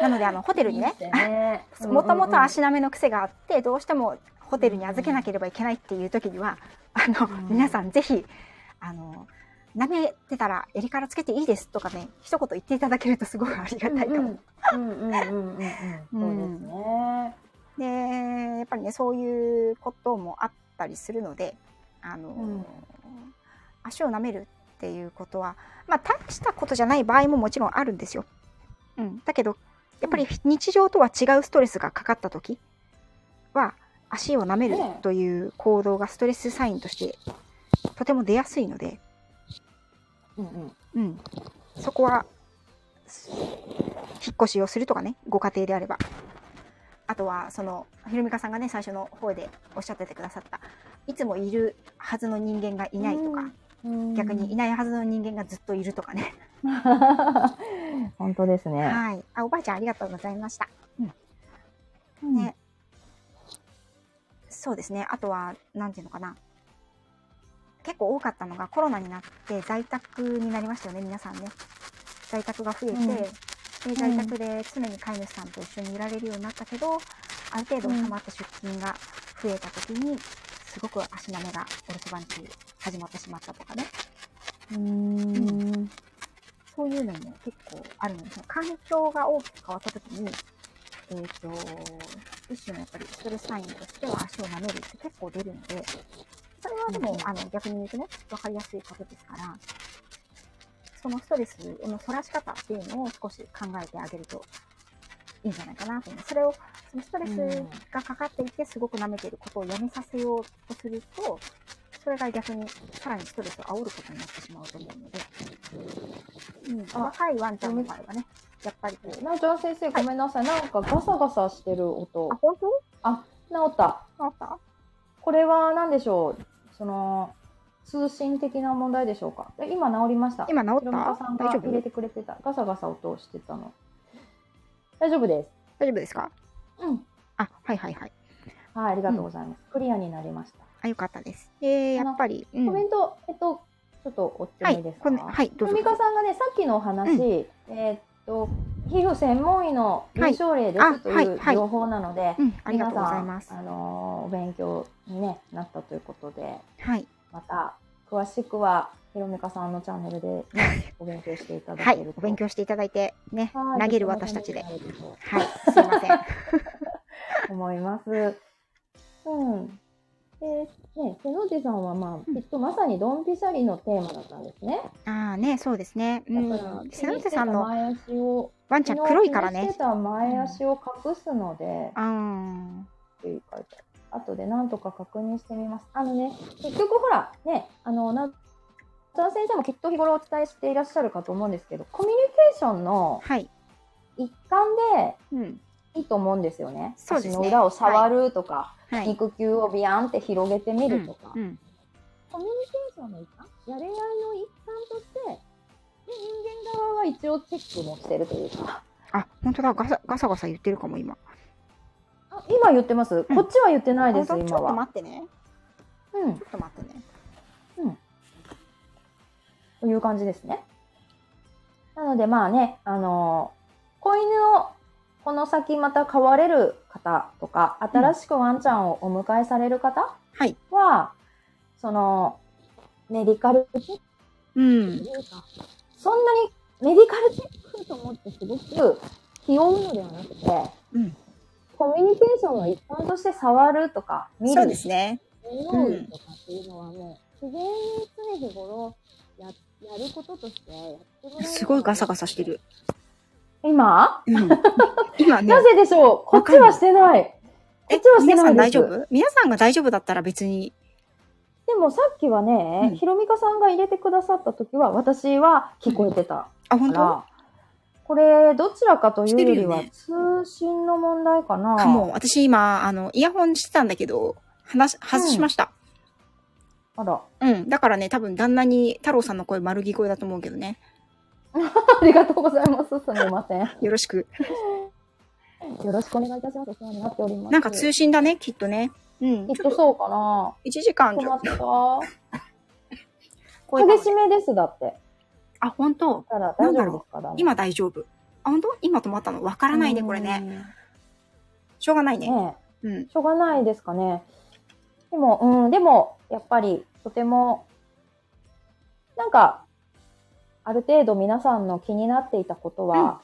なのであのホテルにね
ね
もともと足舐めの癖があってどうしてもホテルに預けなければいけないっていう時にはあの、
うん
皆さんぜひあの舐めてたら襟からつけていいですとかね一言言っていただけるとすごくありがたいかも。
うんうんうんうんうんうん そうですね。
でやっぱりねそういうこともあったりするのであの、
うん
足を舐めるっていうことはまあ大したことじゃない場合ももちろんあるんですよ。うん、だけどやっぱり日常とは違うストレスがかかった時は足を舐めるという行動がストレスサインとしてとても出やすいので、
うんうん。
うん、そこはす引っ越しをするとかねご家庭であれば。あとはそのひろみかさんがね最初の方でおっしゃっててくださったいつもいるはずの人間がいないとか、
うん
逆にいないはずの人間がずっといるとかね、
本当ですね。
はい。あおばあちゃんありがとうございました、うん。
うん。
ね。そうですね。あとは、なんていうのかな。結構多かったのがコロナになって在宅になりましたよね、皆さんね。在宅が増えて、
うん。
で在宅で常に飼い主さんと一緒にいられるようになったけど、ある程度収まって出勤が増えた時に、すごく足なめがお留守番中始まってしまったとかね。
うーん。
そういうのも結構あるので、その環境が大きく変わった時に、えっ、と、一種のやっぱりストレスサインとしては足を舐めるって結構出るので、それはでも、
うん
あの逆に言うとね、わかりやすいことですから、そのストレスの反らし方っていうのを少し考えてあげるといいんじゃないかなと思う。それを、そのストレスがかかっていてすごく舐めていることをやめさせようとすると、それが逆にさらにストレスを煽ることになってしまうと思うので、うん、
あ
若いワンちゃんの場合はね、やっぱりこう、
なおちゃん先生、ごめんなさい。なんかガサガサしてる音
あ、。本当？
治った。
あった？
これは何でしょうその、通信的な問題でしょうかえ今治りました？
今治った？
ひろみかさんが
大丈夫？
入れてくれてた。ガサガサ音をしてたの。大丈夫です。
大丈夫ですか？
うん。
あ、はいはいはい。
はい、ありがとうございます。クリアになりました。
あ、よかったです。で、やっぱり、うん
コメント、えっと、ちょっと追って
はい
ですか、
こんはい、どうぞ
ふみ。かさんがね、さっきのお話、
うん
えーっと、皮膚専門医の臨床例で
はい
すという情報なので、
うん、ありがとうございます
あのーお勉強に、ね、なったということで、
はい。
また詳しくはひろみかさんのチャンネルで、ね、お勉強していただ
はい
けると。。
お勉強していただいて、ね、
はい
投げる私たちで。はい、すいません。
と 思います。うん。で、ね、瀬野地さんは、まあ、きっとまさにドンピシャリのテーマだったんですね。
ああね、そうですね。う
だから、
ん。瀬野瀬さんの
前足を
ワンちゃん黒いからね
て。た前足を隠すので、
あー
っていう書いてある。後で何とか確認してみます。あのね、結局ほら、ね、あの、な、田先生もきっと日頃お伝えしていらっしゃるかと思うんですけど、コミュニケーションの
はい。
一環で
うん。
いいと思うんですよね。
そうですね
足の裏を触るとか、
はい。
肉球をビヤンって広げてみるとか、
うんうん。
コミュニケーションの一環やれ合いの一環として、で人間側は一応チェックもしてるというか、
あ、本当だ。ガサガサガサ言ってるかも、今。
あ今言ってます、こっちは言ってないです、
本当？ちょっと
今は。
待ってね。
うん
ちょっと待ってね。
という感じですね。なのでまあね、あの子犬をこの先また飼われる方とか、新しくワンちゃんをお迎えされる方
はい。
は、その、メディカルチェック
うん
そんなにメディカルチェックと思ってすごく気負うのではなくて、
うん。
コミュニケーションの一環として触るとか、見る
そうですね。
匂いとかっていうのはもう、自然に常日頃ややることとしてやってもらえる
すごいガサガサしてる。
今、
うん。今ね
な。ぜでしょう？こっちはしてない。こ
え
っちはして
皆さ
ないです。
ん大丈夫？皆さんが大丈夫だったら別に。
でもさっきはね、
うん
ひろみかさんが入れてくださった時は、私は聞こえてた
あ、
か
本当？
ら、これ、どちらかというよりは、通信の問題かな。
かも。私今、あの、イヤホンしてたんだけど、話、外しました。
あら。
うん。だからね、多分旦那に太郎さんの声丸聞こえだと思うけどね。
ありがとうございます。すみません。よ
よろしく。
ろしくお願いいたします。お世話になっております。
なんか通信だね、きっとね。うん。
きっとそうかな。
1時間ちょっ。と
しめです、だって。
あ、本当？
たら大丈夫ですか旦那
今大丈夫。あ、本当？今止まったの？わからないね、これね。。しょうがないね。
ね
うん。
しょうがないですかね。でも、うん、でも、やっぱり、とても、なんか、ある程度皆さんの気になっていたことは、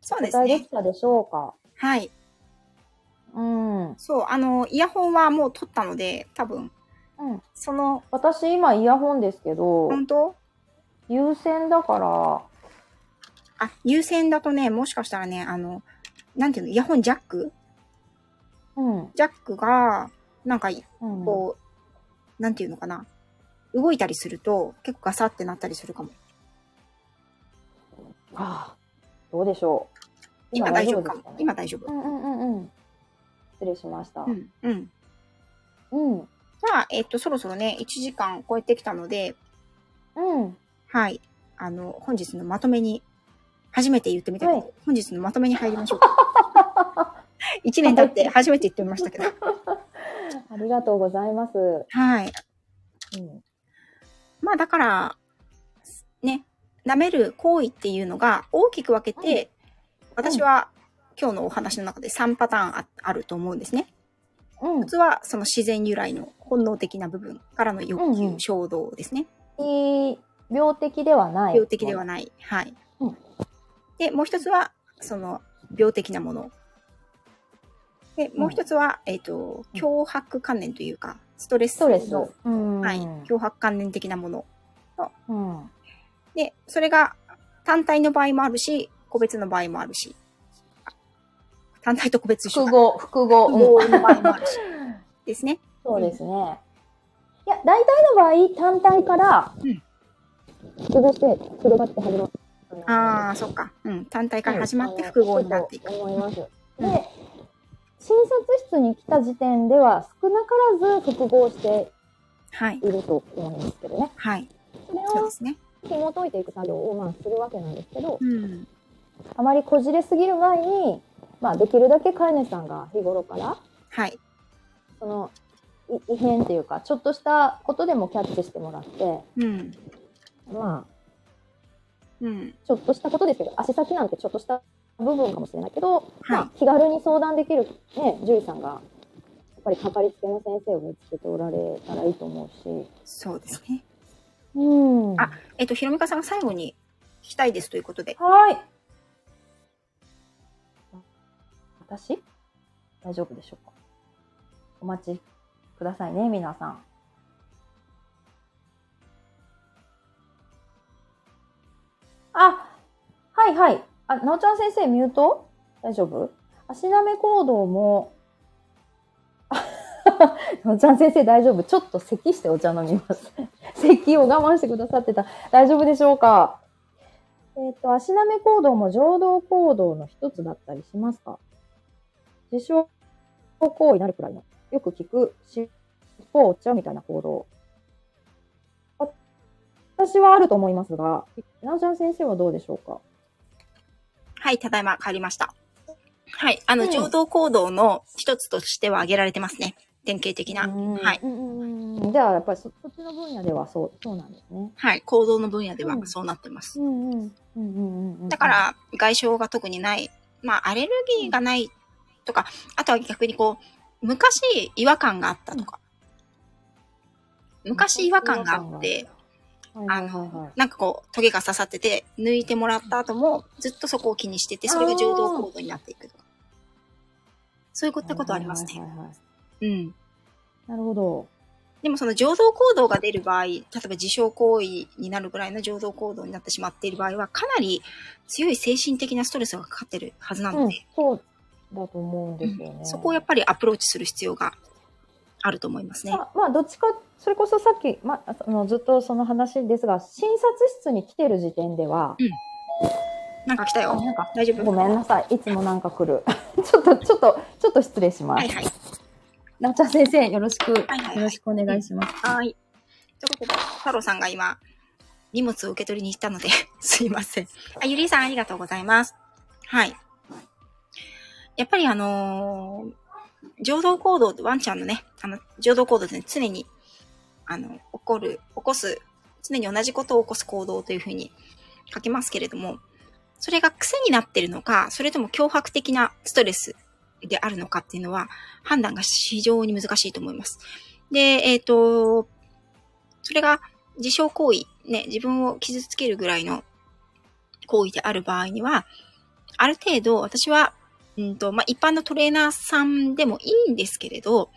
そうですね
でき。たでしょうか？
はい。
うん。うん。
そう、あの、イヤホンはもう取ったので、多分、その、
私、今、イヤホンですけど、
本当？
有線だから、
あ、有線だとね、もしかしたらね、あの、なんていうの、イヤホンジャック？
うん。
ジャックが、なんか、
うん、
こう、なんていうのかな。動いたりすると、結構ガサってなったりするかも。
ああどうでしょう。
今大丈夫か今大丈夫
う。んうんうんうん。失礼しました。
うん。うん。
うん。
じゃあ、えっと、そろそろね、1時間超えてきたので、
うん。
はい。あの、本日のまとめに、初めて言ってみたけど、
はい
本日のまとめに入りましょうか。1年経って初めて言ってみましたけど。
ありがとうございます。う
はい。
ん。
まあだから、ね、舐める行為っていうのが大きく分けて、私は今日のお話の中で3パターンああると思うんですね。
うん
一つはその自然由来の本能的な部分からの欲求、
うんうん
衝動ですね。
いい病的ではない。
病的ではない。はい。
うん
で、もう一つは、その、病的なもの。で、もう一つは、えっ、と、脅迫観念というか、ストレス
ストレス
の、。
うん
はい、脅迫観念的なもの。
うん。
で、それが単体の場合もあるし、個別の場合もあるし。あ単体と個別
複合、複合。
複合
うん
の場合もあるし。ですね。
そうですね。いや、大体の場合、単体から
うん、
複合して、広がって始まる。
ああ、そっか。うん。単体から始まって複合になっていく。
と思います。で、
うん
診察室に来た時点では少なからず複合して
はい。
いると思いますけどね。
はい。
それを
そうですね。
紐解いていく作業をまあするわけなんですけど、
うん。
あまりこじれすぎる前に、まあできるだけ飼い主さんが日頃から、
はい。
そのい異変っていうか、ちょっとしたことでもキャッチしてもらって、
うん。
まあ、
うん。
ちょっとしたことですけど、足先なんてちょっとした部分かもしれないけど、ま
は
あ、気軽に相談できる、ね、獣医さんが、やっぱりかかりつけの先生を見つけておられたらいいと思うし。
そうですね。
うん。
あえっと、ひろみかさんが最後に聞きたいですということで。
はい。私？大丈夫でしょうか？お待ちくださいね、皆さん。あ、はいはい。あ、なおちゃん先生、ミュート？大丈夫？足なめ行動も、な おちゃん先生大丈夫？ちょっと咳してお茶飲みます。咳を我慢してくださってた。大丈夫でしょうか？えっ、と、足なめ行動も情動行動の一つだったりしますか？自傷行為になるくらいの。よく聞く、尻尾を折っちゃうみたいな行動。あ私はあると思いますが、なおちゃん先生はどうでしょうか？
はい、ただいま帰りました。はい、あの、
うん
情動行動の一つとしては挙げられてますね。典型的な。はい。
じゃあ、やっぱりそそっちの分野ではそう、そうなんですね。
はい、行動の分野では
うん
そうなってます。だか、ら、外傷が特にない、まあ、アレルギーがないとか、あとは逆にこう、昔違和感があったとか、昔違和感があって、
はい
あ
はいはいはい、
のなんかこう、トゲが刺さってて、抜いてもらった後も、ずっとそこを気にしてて、それが情動行動になっていくとか。そういったことありますね。うん。
なるほど。
でもその情動行動が出る場合、例えば自傷行為になるぐらいの情動行動になってしまっている場合は、かなり強い精神的なストレスがかかってるはずな
うん
ので、、
そうだと思うんですよね。
うんそこをやっぱりアプローチする必要があると思いますね。
まあ、まあ、どっちか、それこそさっき、まあ、そのずっとその話ですが、診察室に来てる時点では、
なんか来たよ。
あなんか、
大丈夫？
ごめんなさい。いつもなんか来る。ちょっと、ちょっと、ちょっと失礼します。
はいはい。
なおちゃん先生、よろしく、
はいはいはい
よろしくお願いします。
はい。ということで、太郎さんが今、荷物を受け取りに行ったので、すいません。あ、ゆりさんありがとうございます。はい。やっぱりあのー情動行動ワンちゃんのね、あの、情動行動ですね、常に、あの、起こる、起こす、常に同じことを起こす行動というふうに書きますけれども、それが癖になってるのか、それとも脅迫的なストレスであるのかっていうのは、判断が非常に難しいと思います。で、えっ、と、それが自傷行為、ね、自分を傷つけるぐらいの行為である場合には、ある程度私は、うんと、まあ、一般のトレーナーさんでもいいんですけれど、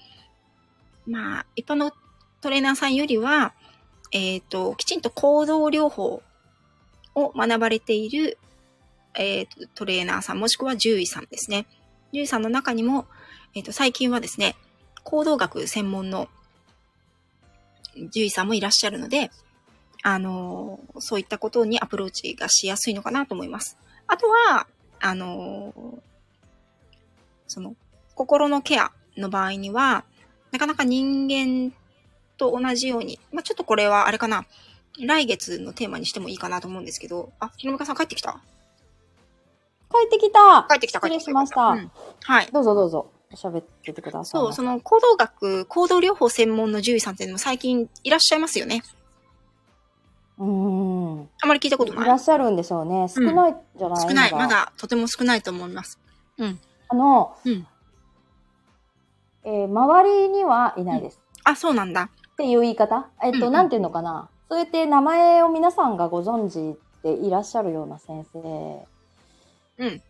まあ、一般のトレーナーさんよりは、えっ、と、きちんと行動療法を学ばれている、えっ、と、トレーナーさん、もしくは獣医さんですね。獣医さんの中にも、えっ、と、最近はですね、行動学専門の獣医さんもいらっしゃるので、あのーそういったことにアプローチがしやすいのかなと思います。あとは、あのーその、心のケアの場合には、なかなか人間と同じように、まあ、ちょっとこれはあれかな、来月のテーマにしてもいいかなと思うんですけど、あ、ひろみかさん帰ってきた。
帰ってきた
帰ってきた帰ってきた。
失礼しました
うんはい。
どうぞどうぞ。喋っててください
そう。その行動学、行動療法専門の獣医さんっていうのも最近いらっしゃいますよね。
うーん。
あまり聞いたこと
い
ない。
らっしゃるんでしょうね。少ないんじゃない、
少ない。
ま
まだとても少ないと思います。
あの、
うん
えー周りにはいないです。
あ、そうなんだ。
っていう言い方？えっ、と、
うんうん
なんていうのかな？そうやって名前を皆さんがご存知でいらっしゃるような先生。
うん。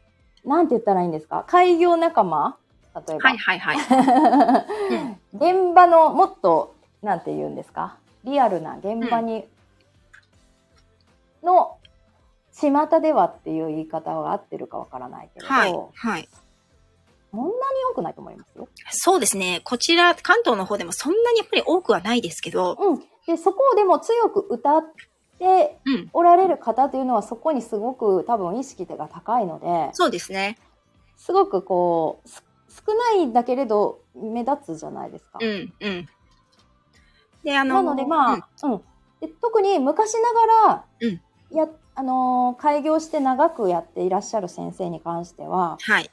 なんて言ったらいいんですか？開業仲間？例えば。
はいはいはい。
現場のもっと、なんて言うんですか？リアルな現場に、の、巷ではっていう言い方が合ってるかわからないけれど、
はい。はい。
そんなに多くないと思いますよ。
そうですね。こちら、関東の方でもそんなにやっぱり多くはないですけど、
うん。で、そこをでも強く歌って
うん。
おられる方というのはそこにすごく多分意識が高いので、
そうですね。
すごくこう、す少ないんだけれど目立つじゃないですか。
うん、うん。で、あの、
なのでまあ、うん、で特に昔ながら、
うん
や、あのー開業して長くやっていらっしゃる先生に関しては、
はい。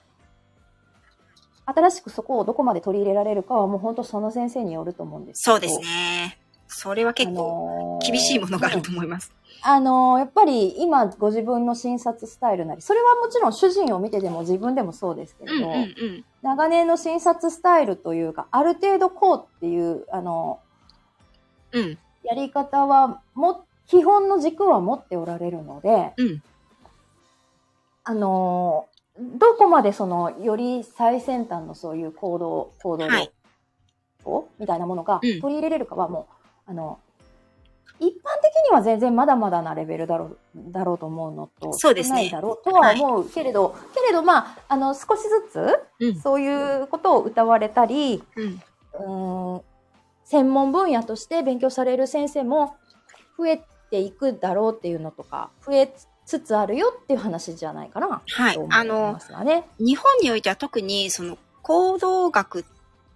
新しくそこをどこまで取り入れられるかはもう本当その先生によると思うんですけど
そうです。ね。それは結構
あのー
厳しいものがあると思います。
あのーやっぱり今ご自分の診察スタイルなり、それはもちろん主人を見てでも自分でもそうですけ
うん、うん、うん。
長年の診察スタイルというか、ある程度こうっていう、あの、
うん、
やり方はも、基本の軸は持っておられるので、
うん。
あの、どこまでその、より最先端のそういう行動、行動
はい
をみたいなものが
うん
取り入れれるかはもう、あの、一般的には全然まだまだなレベルだろう、だろうと思うのと、
そうですね
少ないだろうとは思うけれど、けれどまあ、あの、少しずつ、
うん、
そういうことを歌われたり、
うん。
うーん専門分野として勉強される先生も増えていくだろうっていうのとか、増えつつあるよっていう話じゃないかな。
はい
と。思い
あの
ま、すがね。
日本においては特にその行動学、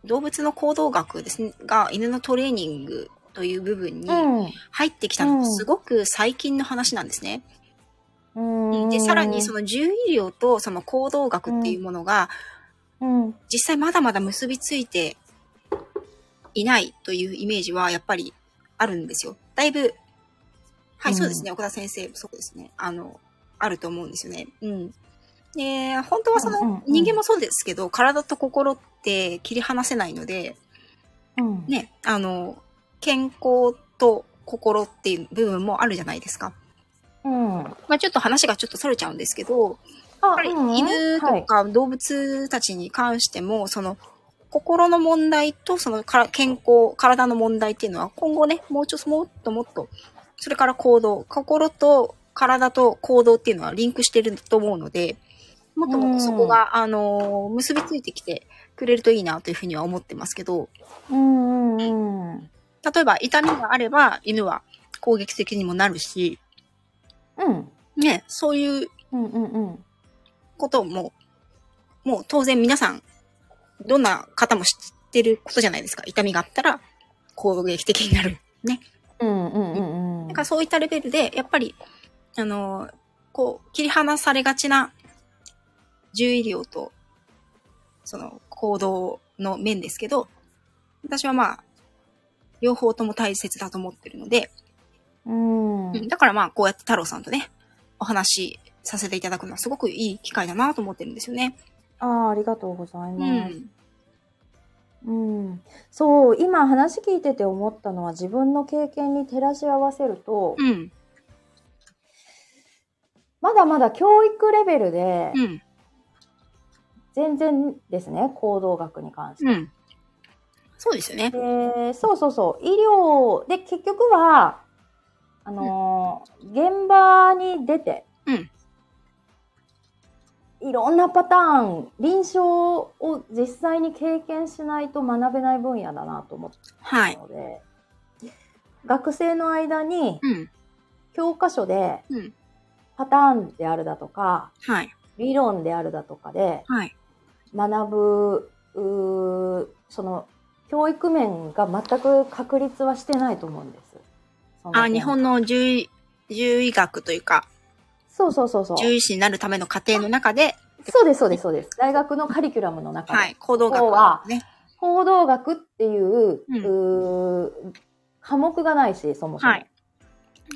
動物の行動学ですね、が犬のトレーニングという部分に入ってきたのすごく最近の話なんですね。
うん。
で、さらにその獣医療とその行動学っていうものが
うん、
実際まだまだ結びついていないというイメージはやっぱりあるんですよ。だいぶ、はい、
うん
そうですね。岡田先生、そうですね。あの、あると思うんですよね。うん。で、本当はその人間もそうですけど、体と心って切り離せないので、
うん。
ね、あの、健康と心っていう部分もあるじゃないですか。
うん。
まあちょっと話がちょっとそれちゃうんですけど、
あ
やっぱり
うん
犬とか動物たちに関しても、その心の問題とそのから健康、体の問題っていうのは今後ね、もうちょっともっともっと、それから行動、心と体と行動っていうのはリンクしてると思うので、もっともっとそこが、あの、結びついてきてくれるといいなというふうには思ってますけど、
うんうんうん。
例えば痛みがあれば犬は攻撃的にもなるし、
うん。
ね、そういう
うんうんうん。
ことも、もう当然皆さん、どんな方も知ってることじゃないですか。痛みがあったら攻撃的になる。ね。
うんうんうんうん
だからそういったレベルで、やっぱり、あの、こう、切り離されがちな獣医療と、その行動の面ですけど、私はまあ、両方とも大切だと思ってるので、
うん。
うんだからまあ、こうやって太郎さんとね、お話しさせていただくのはすごくいい機会だなと思ってるんですよね。
ああ、ありがとうございうます。
ん。
うん、そう今話聞いてて思ったのは自分の経験に照らし合わせると、
うん。
まだまだ教育レベルで
うん。
全然ですね行動学に関して。
うん。そうですよね。
でそうそうそう医療で結局はあのー現場に出て
うん。
いろんなパターン臨床を実際に経験しないと学べない分野だなと思っ
はい。
たので、学生の間に
うん。
教科書で
うん。
パターンであるだとか、
はい。
理論であるだとかで
はい。
学ぶ、その、教育面が全く確立はしてないと思うんです。
あ、
点
日本の獣医、獣医学というか、
そうそうそうそう。
獣医師になるための過程の中で、
そうです、そうです、そうです。大学のカリキュラムの中で、
はい。行動学
は
ね。
行動学っていう,、
うん
うー科目がないし、そもそも。
はい。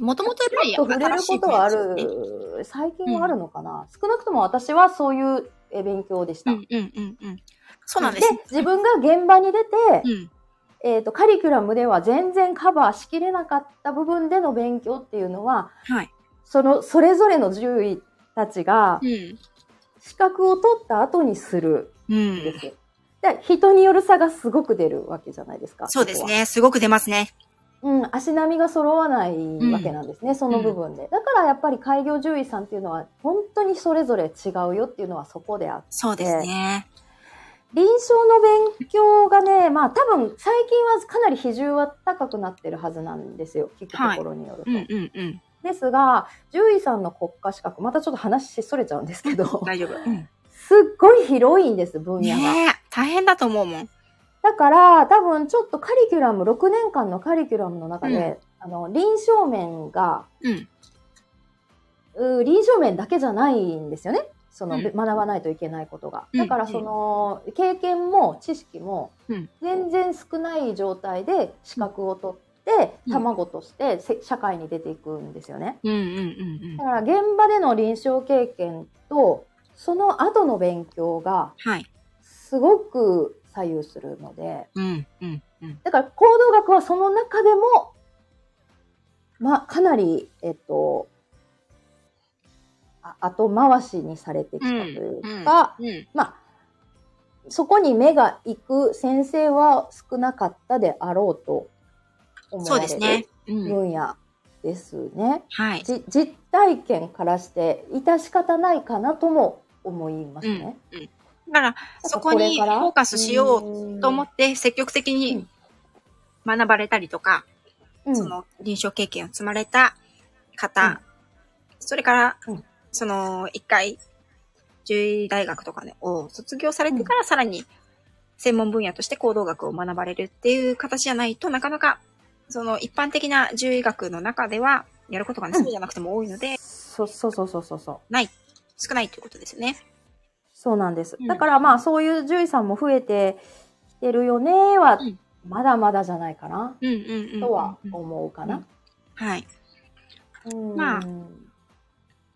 もともとやっぱり
と触れることはあ
新しい分野ですよね
る、最近はあるのかな、少なくとも私はそういうえ勉強でした。
うんうんうんうん。そうなんです。
自分が現場に出て、
うん。
えっ、と、カリキュラムでは全然カバーしきれなかった部分での勉強っていうのは、
はい。
その、それぞれの獣医たちが
うん。
資格を取った後にする
うんん
で。すよ。で人による差がすごく出るわけじゃないですか。
そうですね。すごく出ますね。
うん、足並みが揃わないわけなんですね、その部分で。だからやっぱり開業獣医さんっていうのは本当にそれぞれ違うよっていうのはそこであって。
そうですね。
臨床の勉強がね、まあ多分最近はかなり比重は高くなってるはずなんですよ。聞くところによると。
うんうんうん。
ですが、獣医さんの国家資格、またちょっと話それちゃうんですけど、
大丈夫。うん。
すっごい広いんです、分野が。
ねえ、大変だと思うもん。
だから、多分ちょっとカリキュラム、6年間のカリキュラムの中で、あの、臨床面が、
うん。
臨床面だけじゃないんですよね。その、
うん
学ばないといけないことが。
うん
だから、その、経験も知識も
うん、
全然少ない状態で資格を取って、
うん
卵としてせ社会に出ていくんですよね。
うんうんうんうん。
だから、現場での臨床経験と、その後の勉強が、
はい。
すごく左右するので、
うんうんうん。
だから行動学はその中でも、まあ、かなり、えっと、あ後回しにされてきたというか、
うん。
まあ、そこに目が行く先生は少なかったであろうと思われる。
うん。
分野ですね。
はい。
じ実体験からして致し方ないかなとも思います
うん
ね。
うん。だから、そこにフォーカスしようと思って積極的に学ばれたりとか、
うん、
その臨床経験を積まれた方、それから、
うん
その一回、獣医大学とかね、を卒業されてからさらに専門分野として行動学を学ばれるっていう形じゃないとなかなか、その一般的な獣医学の中ではやることがね、
うん
そうじゃなくても多いので、
そそうそうそうそうそう。
ない、少ないということですよね。
そうなんです。
うん
だからまあそういう獣医さんも増えてきてるよねは、
うん
まだまだじゃないかな。とは思うかな。
はい。
うん
まあ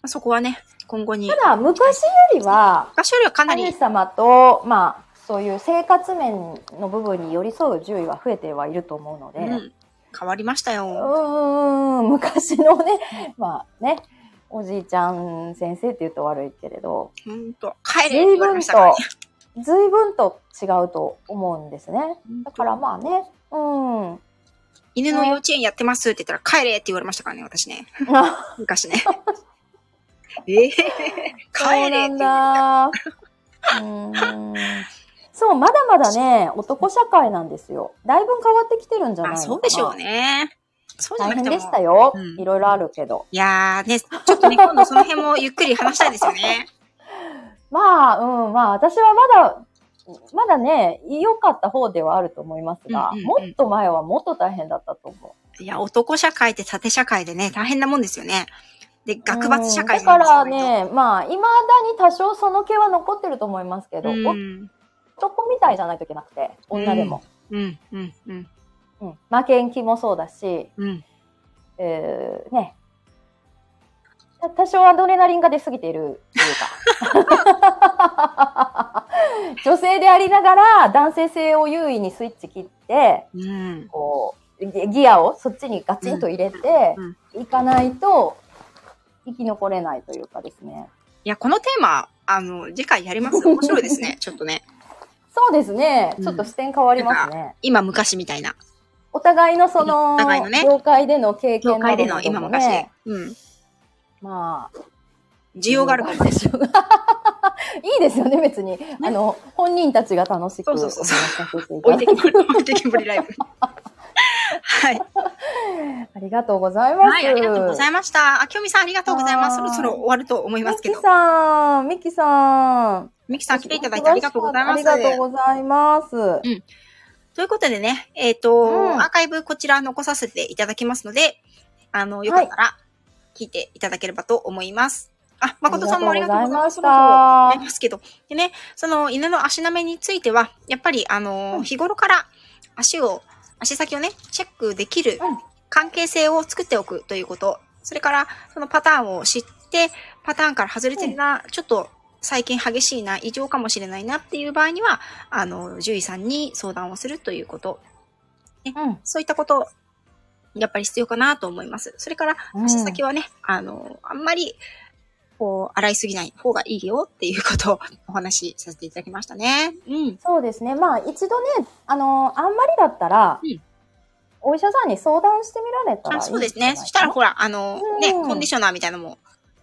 そこはね、今後に。
ただ昔よりは、
昔よりはかなり
神、様と、まあそういう生活面の部分に寄り添う獣医は増えてはいると思うので、
うん、変わりました
う
よ。
ーん、昔のね、まあね、おじいちゃん先生って言うと悪いけれど、
ほんと、帰れって
随
言われま
分
したからね
と。、随分と違うと思うんですね。だからまあね、うん。
犬の幼稚園やってますって言ったら、帰れって言われましたからね、私ね。昔ね。ええ帰れ
そうな
わ
んだ。うーん。そう、まだまだね、男社会なんですよ。だいぶ変わってきてるんじゃないのかな。
そうでしょうね。そう。
大変でしたよ。
うん
いろいろあるけど。
いやーね、ちょっとね、今度その辺もゆっくり話したいですよね。
まあ、うん、まあ、私はまだ、まだね、良かった方ではあると思いますが、
うんうんうん
もっと前はもっと大変だったと思う。
いや、男社会って縦社会でね、大変なもんですよね。で、学罰社会
うんだからね、まあ、未だに多少その気は残ってると思いますけど、
うん、
男みたいじゃないといけなくて、女でも。
うん、うん、うん、
うん負けん気もそうだし、
うん。
えーね。た多少アドレナリンが出過ぎているというか。女性でありながら男性性を優位にスイッチ切って、
うん。
こう、ギギアをそっちにガチンと入れていかないと生き残れないというかですね。
いや、このテーマ、あの、次回やります面白いですね。ちょっとね。
そうですね。
うん
ちょっと視点変わりますね。
今、昔みたいな。
お互いのその、
お互いのね
業界での経験
業界での今昔。うん。
まあ、
需要があるかも。
でしょう。いいですよね、別に。あの、本人たちが楽しくお
そうそうそう置いて
だき
きぼり、置いてきぼりライブ。はい。
ありがとうございます。
はい、ありがとうございました。あきおみさん、ありがとうございます。そ
はい
ろそろ終わると思いますけど
ミキ。さん、ミキさん。
ミキさん来ていただいてありがとうございます。
ありがとうございます。
ということでね、えっ、と、
うん
アーカイブこちら残させていただきますので、あの、よかったら聞いていただければと思います。あ、誠さんもありがとうございます。
ありがとうございま
すけど。でね、その犬の足なめについては、やっぱり、あのー
うん
日頃から足を、足先をね、チェックできる
うん
関係性を作っておくということ。それから、そのパターンを知って、パターンから外れてるな、ちょっと最近激しいな、異常かもしれないなっていう場合には、あの、獣医さんに相談をするということ。
うん。
そういったこと、やっぱり必要かなと思います。それから、
うん
足先はね、あの、あんまり、こう、洗いすぎない方がいいよっていうことをお話しさせていただきましたね。うん。
そうですね。まあ、一度ね、あの、あんまりだったら、
うん
お医者さんに相談してみられたらいい
あそうですね。そしたら、ほら、あの、ね、
うん
コンディショナーみたいなのも、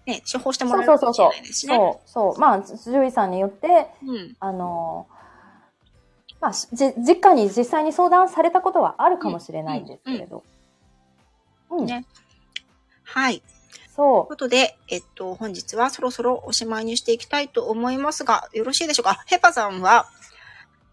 ね、処方しても
そう
らえるか
そうそうそう
もしれないですしね。
そうそうまあ獣医さんによって
うん。
あのまあしじ実家に実際に相談されたことはあるかもしれないんですけれど、うん
ねはい。という
そ
ことで、えっと、本日はそろそろおしまいにしていきたいと思いますが、よろしいでしょうか？あヘパさんは、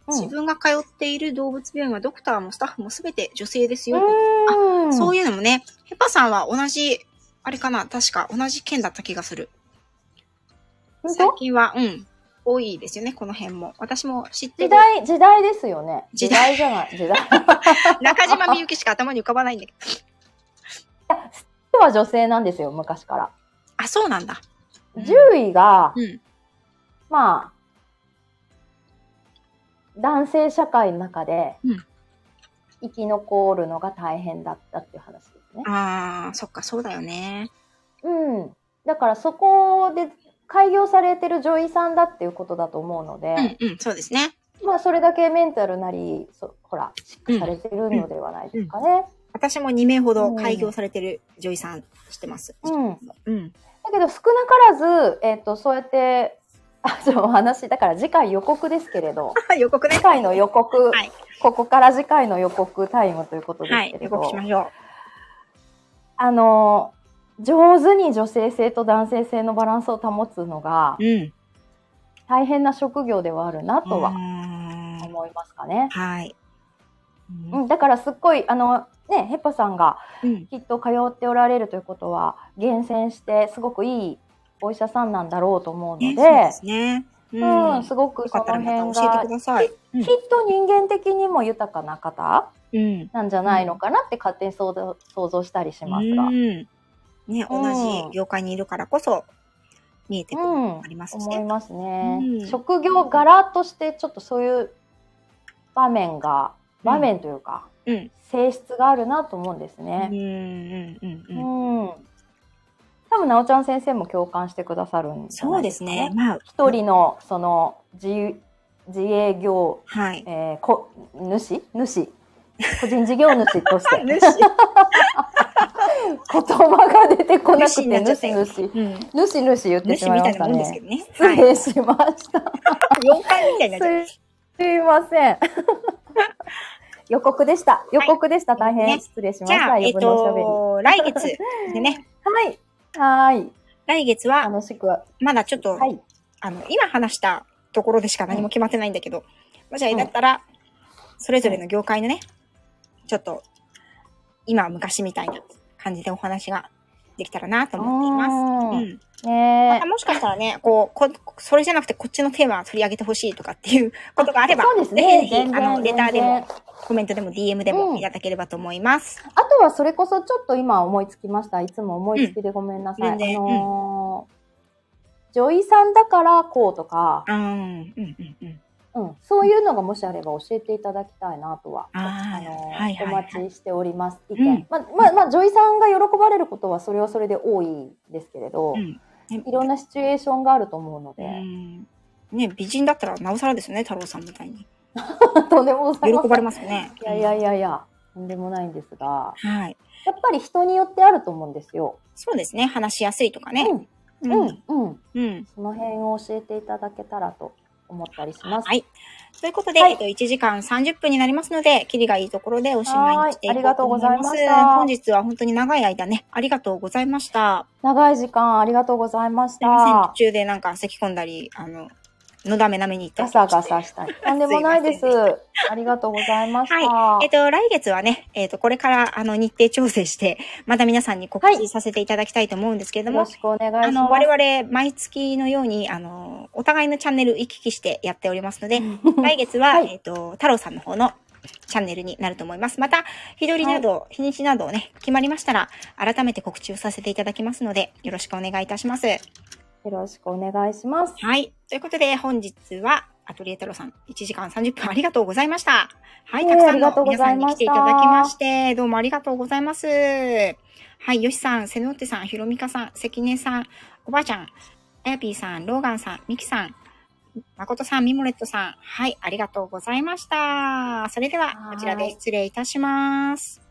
う、
自分が通っている動物病院はドクターもスタッフもすべて女性ですよ。
うんうん
そういうのもね、ヘパさんは同じ、あれかな、確か同じ県だった気がする。最近は、うん、多いですよね、この辺も。私も知ってる。
時代時代ですよね
時代
時代じゃない時代
中島みゆきしか頭に浮かばないんだけど。
は女性なんですよ昔から
あ、そうなんだ。うん
獣医が、
うん。
まあ男性社会の中で
うん
生き残るのが大変だったっていう話ですね。
ああ、そっか、そうだよね。
うん、だからそこで開業されてる女医さんだっていうことだと思うので、
うん、うん、そうですね。
まあそれだけメンタルなりそほらしっかりされてるのではないですかね。
私も2名ほど開業されてる女医さんしてます。
うん
うん。
だけど少なからず、えっとそうやってあちょお話だから次回予告ですけれど
予告ね
次。回の予告、
はい
ここから次回の予告タイムということです
はい、予
けれど、
告しましょう。
あの上手に女性性と男性性のバランスを保つのが
うん。
大変な職業ではあるなとは
は
思いますかね。
はい。
うん、だからすっごいあのねヘッパさんが
うん。
きっと通っておられるということは厳選してすごくいいお医者さんなんだろうと思うので、
ね、そうですね。う
うん、すごくその辺が。
うん
きっと人間的にも豊かな方
うん。
なんじゃないのかなって勝手に想像想像したりしますが。
うん。ね、
うん
同じ業界にいるからこそ見えてくるあります。
思いますね、
うん
職業柄としてちょっとそういう場面が場面というか、
うん。
性質があるなと思うんです
うん。
ね。
うん。うん。うん。
うん。多分、なおちゃん先生も共感してくださるんじゃ
そうで
すかね。
すね。まあ、
一人の、その、自、自営業、
はい。
えー、こ、主？主？個人事業主として。
主
言葉が出てこなくて、
主
主主。
うん。
主主言ってしまいましたね。
どね。
失礼しました。
4回みたいになっちゃ
すいません。予告でした。予告でした。大
ね
変失礼しました。余分なおしゃべり。
と、来月でね、
はい。はい。
来月は、
楽しく。は
まだちょっと、
い。
あの、今話したところでしか何も決まってないんだけど、もしあれだったら、それぞれの業界のね、ちょっと、今は昔みたいな感じでお話ができたらなと思っています。
うん
うん。ま
ね
たもしかしたらね、こう、こそれじゃなくてこっちのテーマを取り上げてほしいとかっていうことがあれば、
そうですね。
ぜひあの、レターでもコメントでも DM で
うん
もいただければと思います。
あとはそれこそちょっと今思いつきました。いつも思いつきでごめんなさい。
うん
あのー女医さんだからこうとか、
うん、うん、うん、うん。
うん、そういうのがもしあれば教えていただきたいなとは、
あー
のー
はいはいはい
お待ちしております。意
うん
見。まあ、まあ、まあ、女医さんが喜ばれることはそれはそれで多いですけれど、
うん。
いろんなシチュエーションがあると思うので、
うんね、美人だったらなおさらですよね、太郎さんみたいに。
とんでもございません。
喜ばれますよね。
いやいやいやいや、とんでもないんですが、
はい。
やっぱり人によってあると思うんですよ。
そうですね。話しやすいとかね。
うん、
う
うん、うん。
うん。
その辺を教えていただけたらと思ったりします。
はい。ということで、
はい
えっと、1時間30分になりますので、キリがいいところでおしまいにしていこうと思います。
はいありがとうございました
本日は本当に長い間ね、ありがとうございました。
長い時間ありがとうございまし
すいません、
た
途。中でなんか咳込んだり、あの、のだめなめに
ガサガサしたり。とんでもないです。ありがとうございました。
はい。えっ、と、来月はね、えっ、と、これから、あの、日程調整して、また皆さんに告知させていただきたいと思うんですけれども、
よろしくお願いします。
あの、我々、毎月のように、あの、お互いのチャンネル行き来してやっておりますので、来月は、
はい
えっ、と、太郎さんの方のチャンネルになると思います。また、日取りなど、日にちなどをね、決まりましたら、改めて告知をさせていただきますので、よろしくお願いいたします。
よろしくお願いします。
はい。ということで、本日は、アトリエ太郎さん、1時間30分ありがとうございました。はい。
ええ
たくさんの皆さんに来ていただきまして、どうもありがとうございます。はい。よしさん、セノッテさん、ひろみかさん、関根さん、おばあちゃん、あやぴーさん、ローガンさん、ミキさん、まことさん、ミモレットさん、はい。ありがとうございました。それでは、こちらで失礼いたします。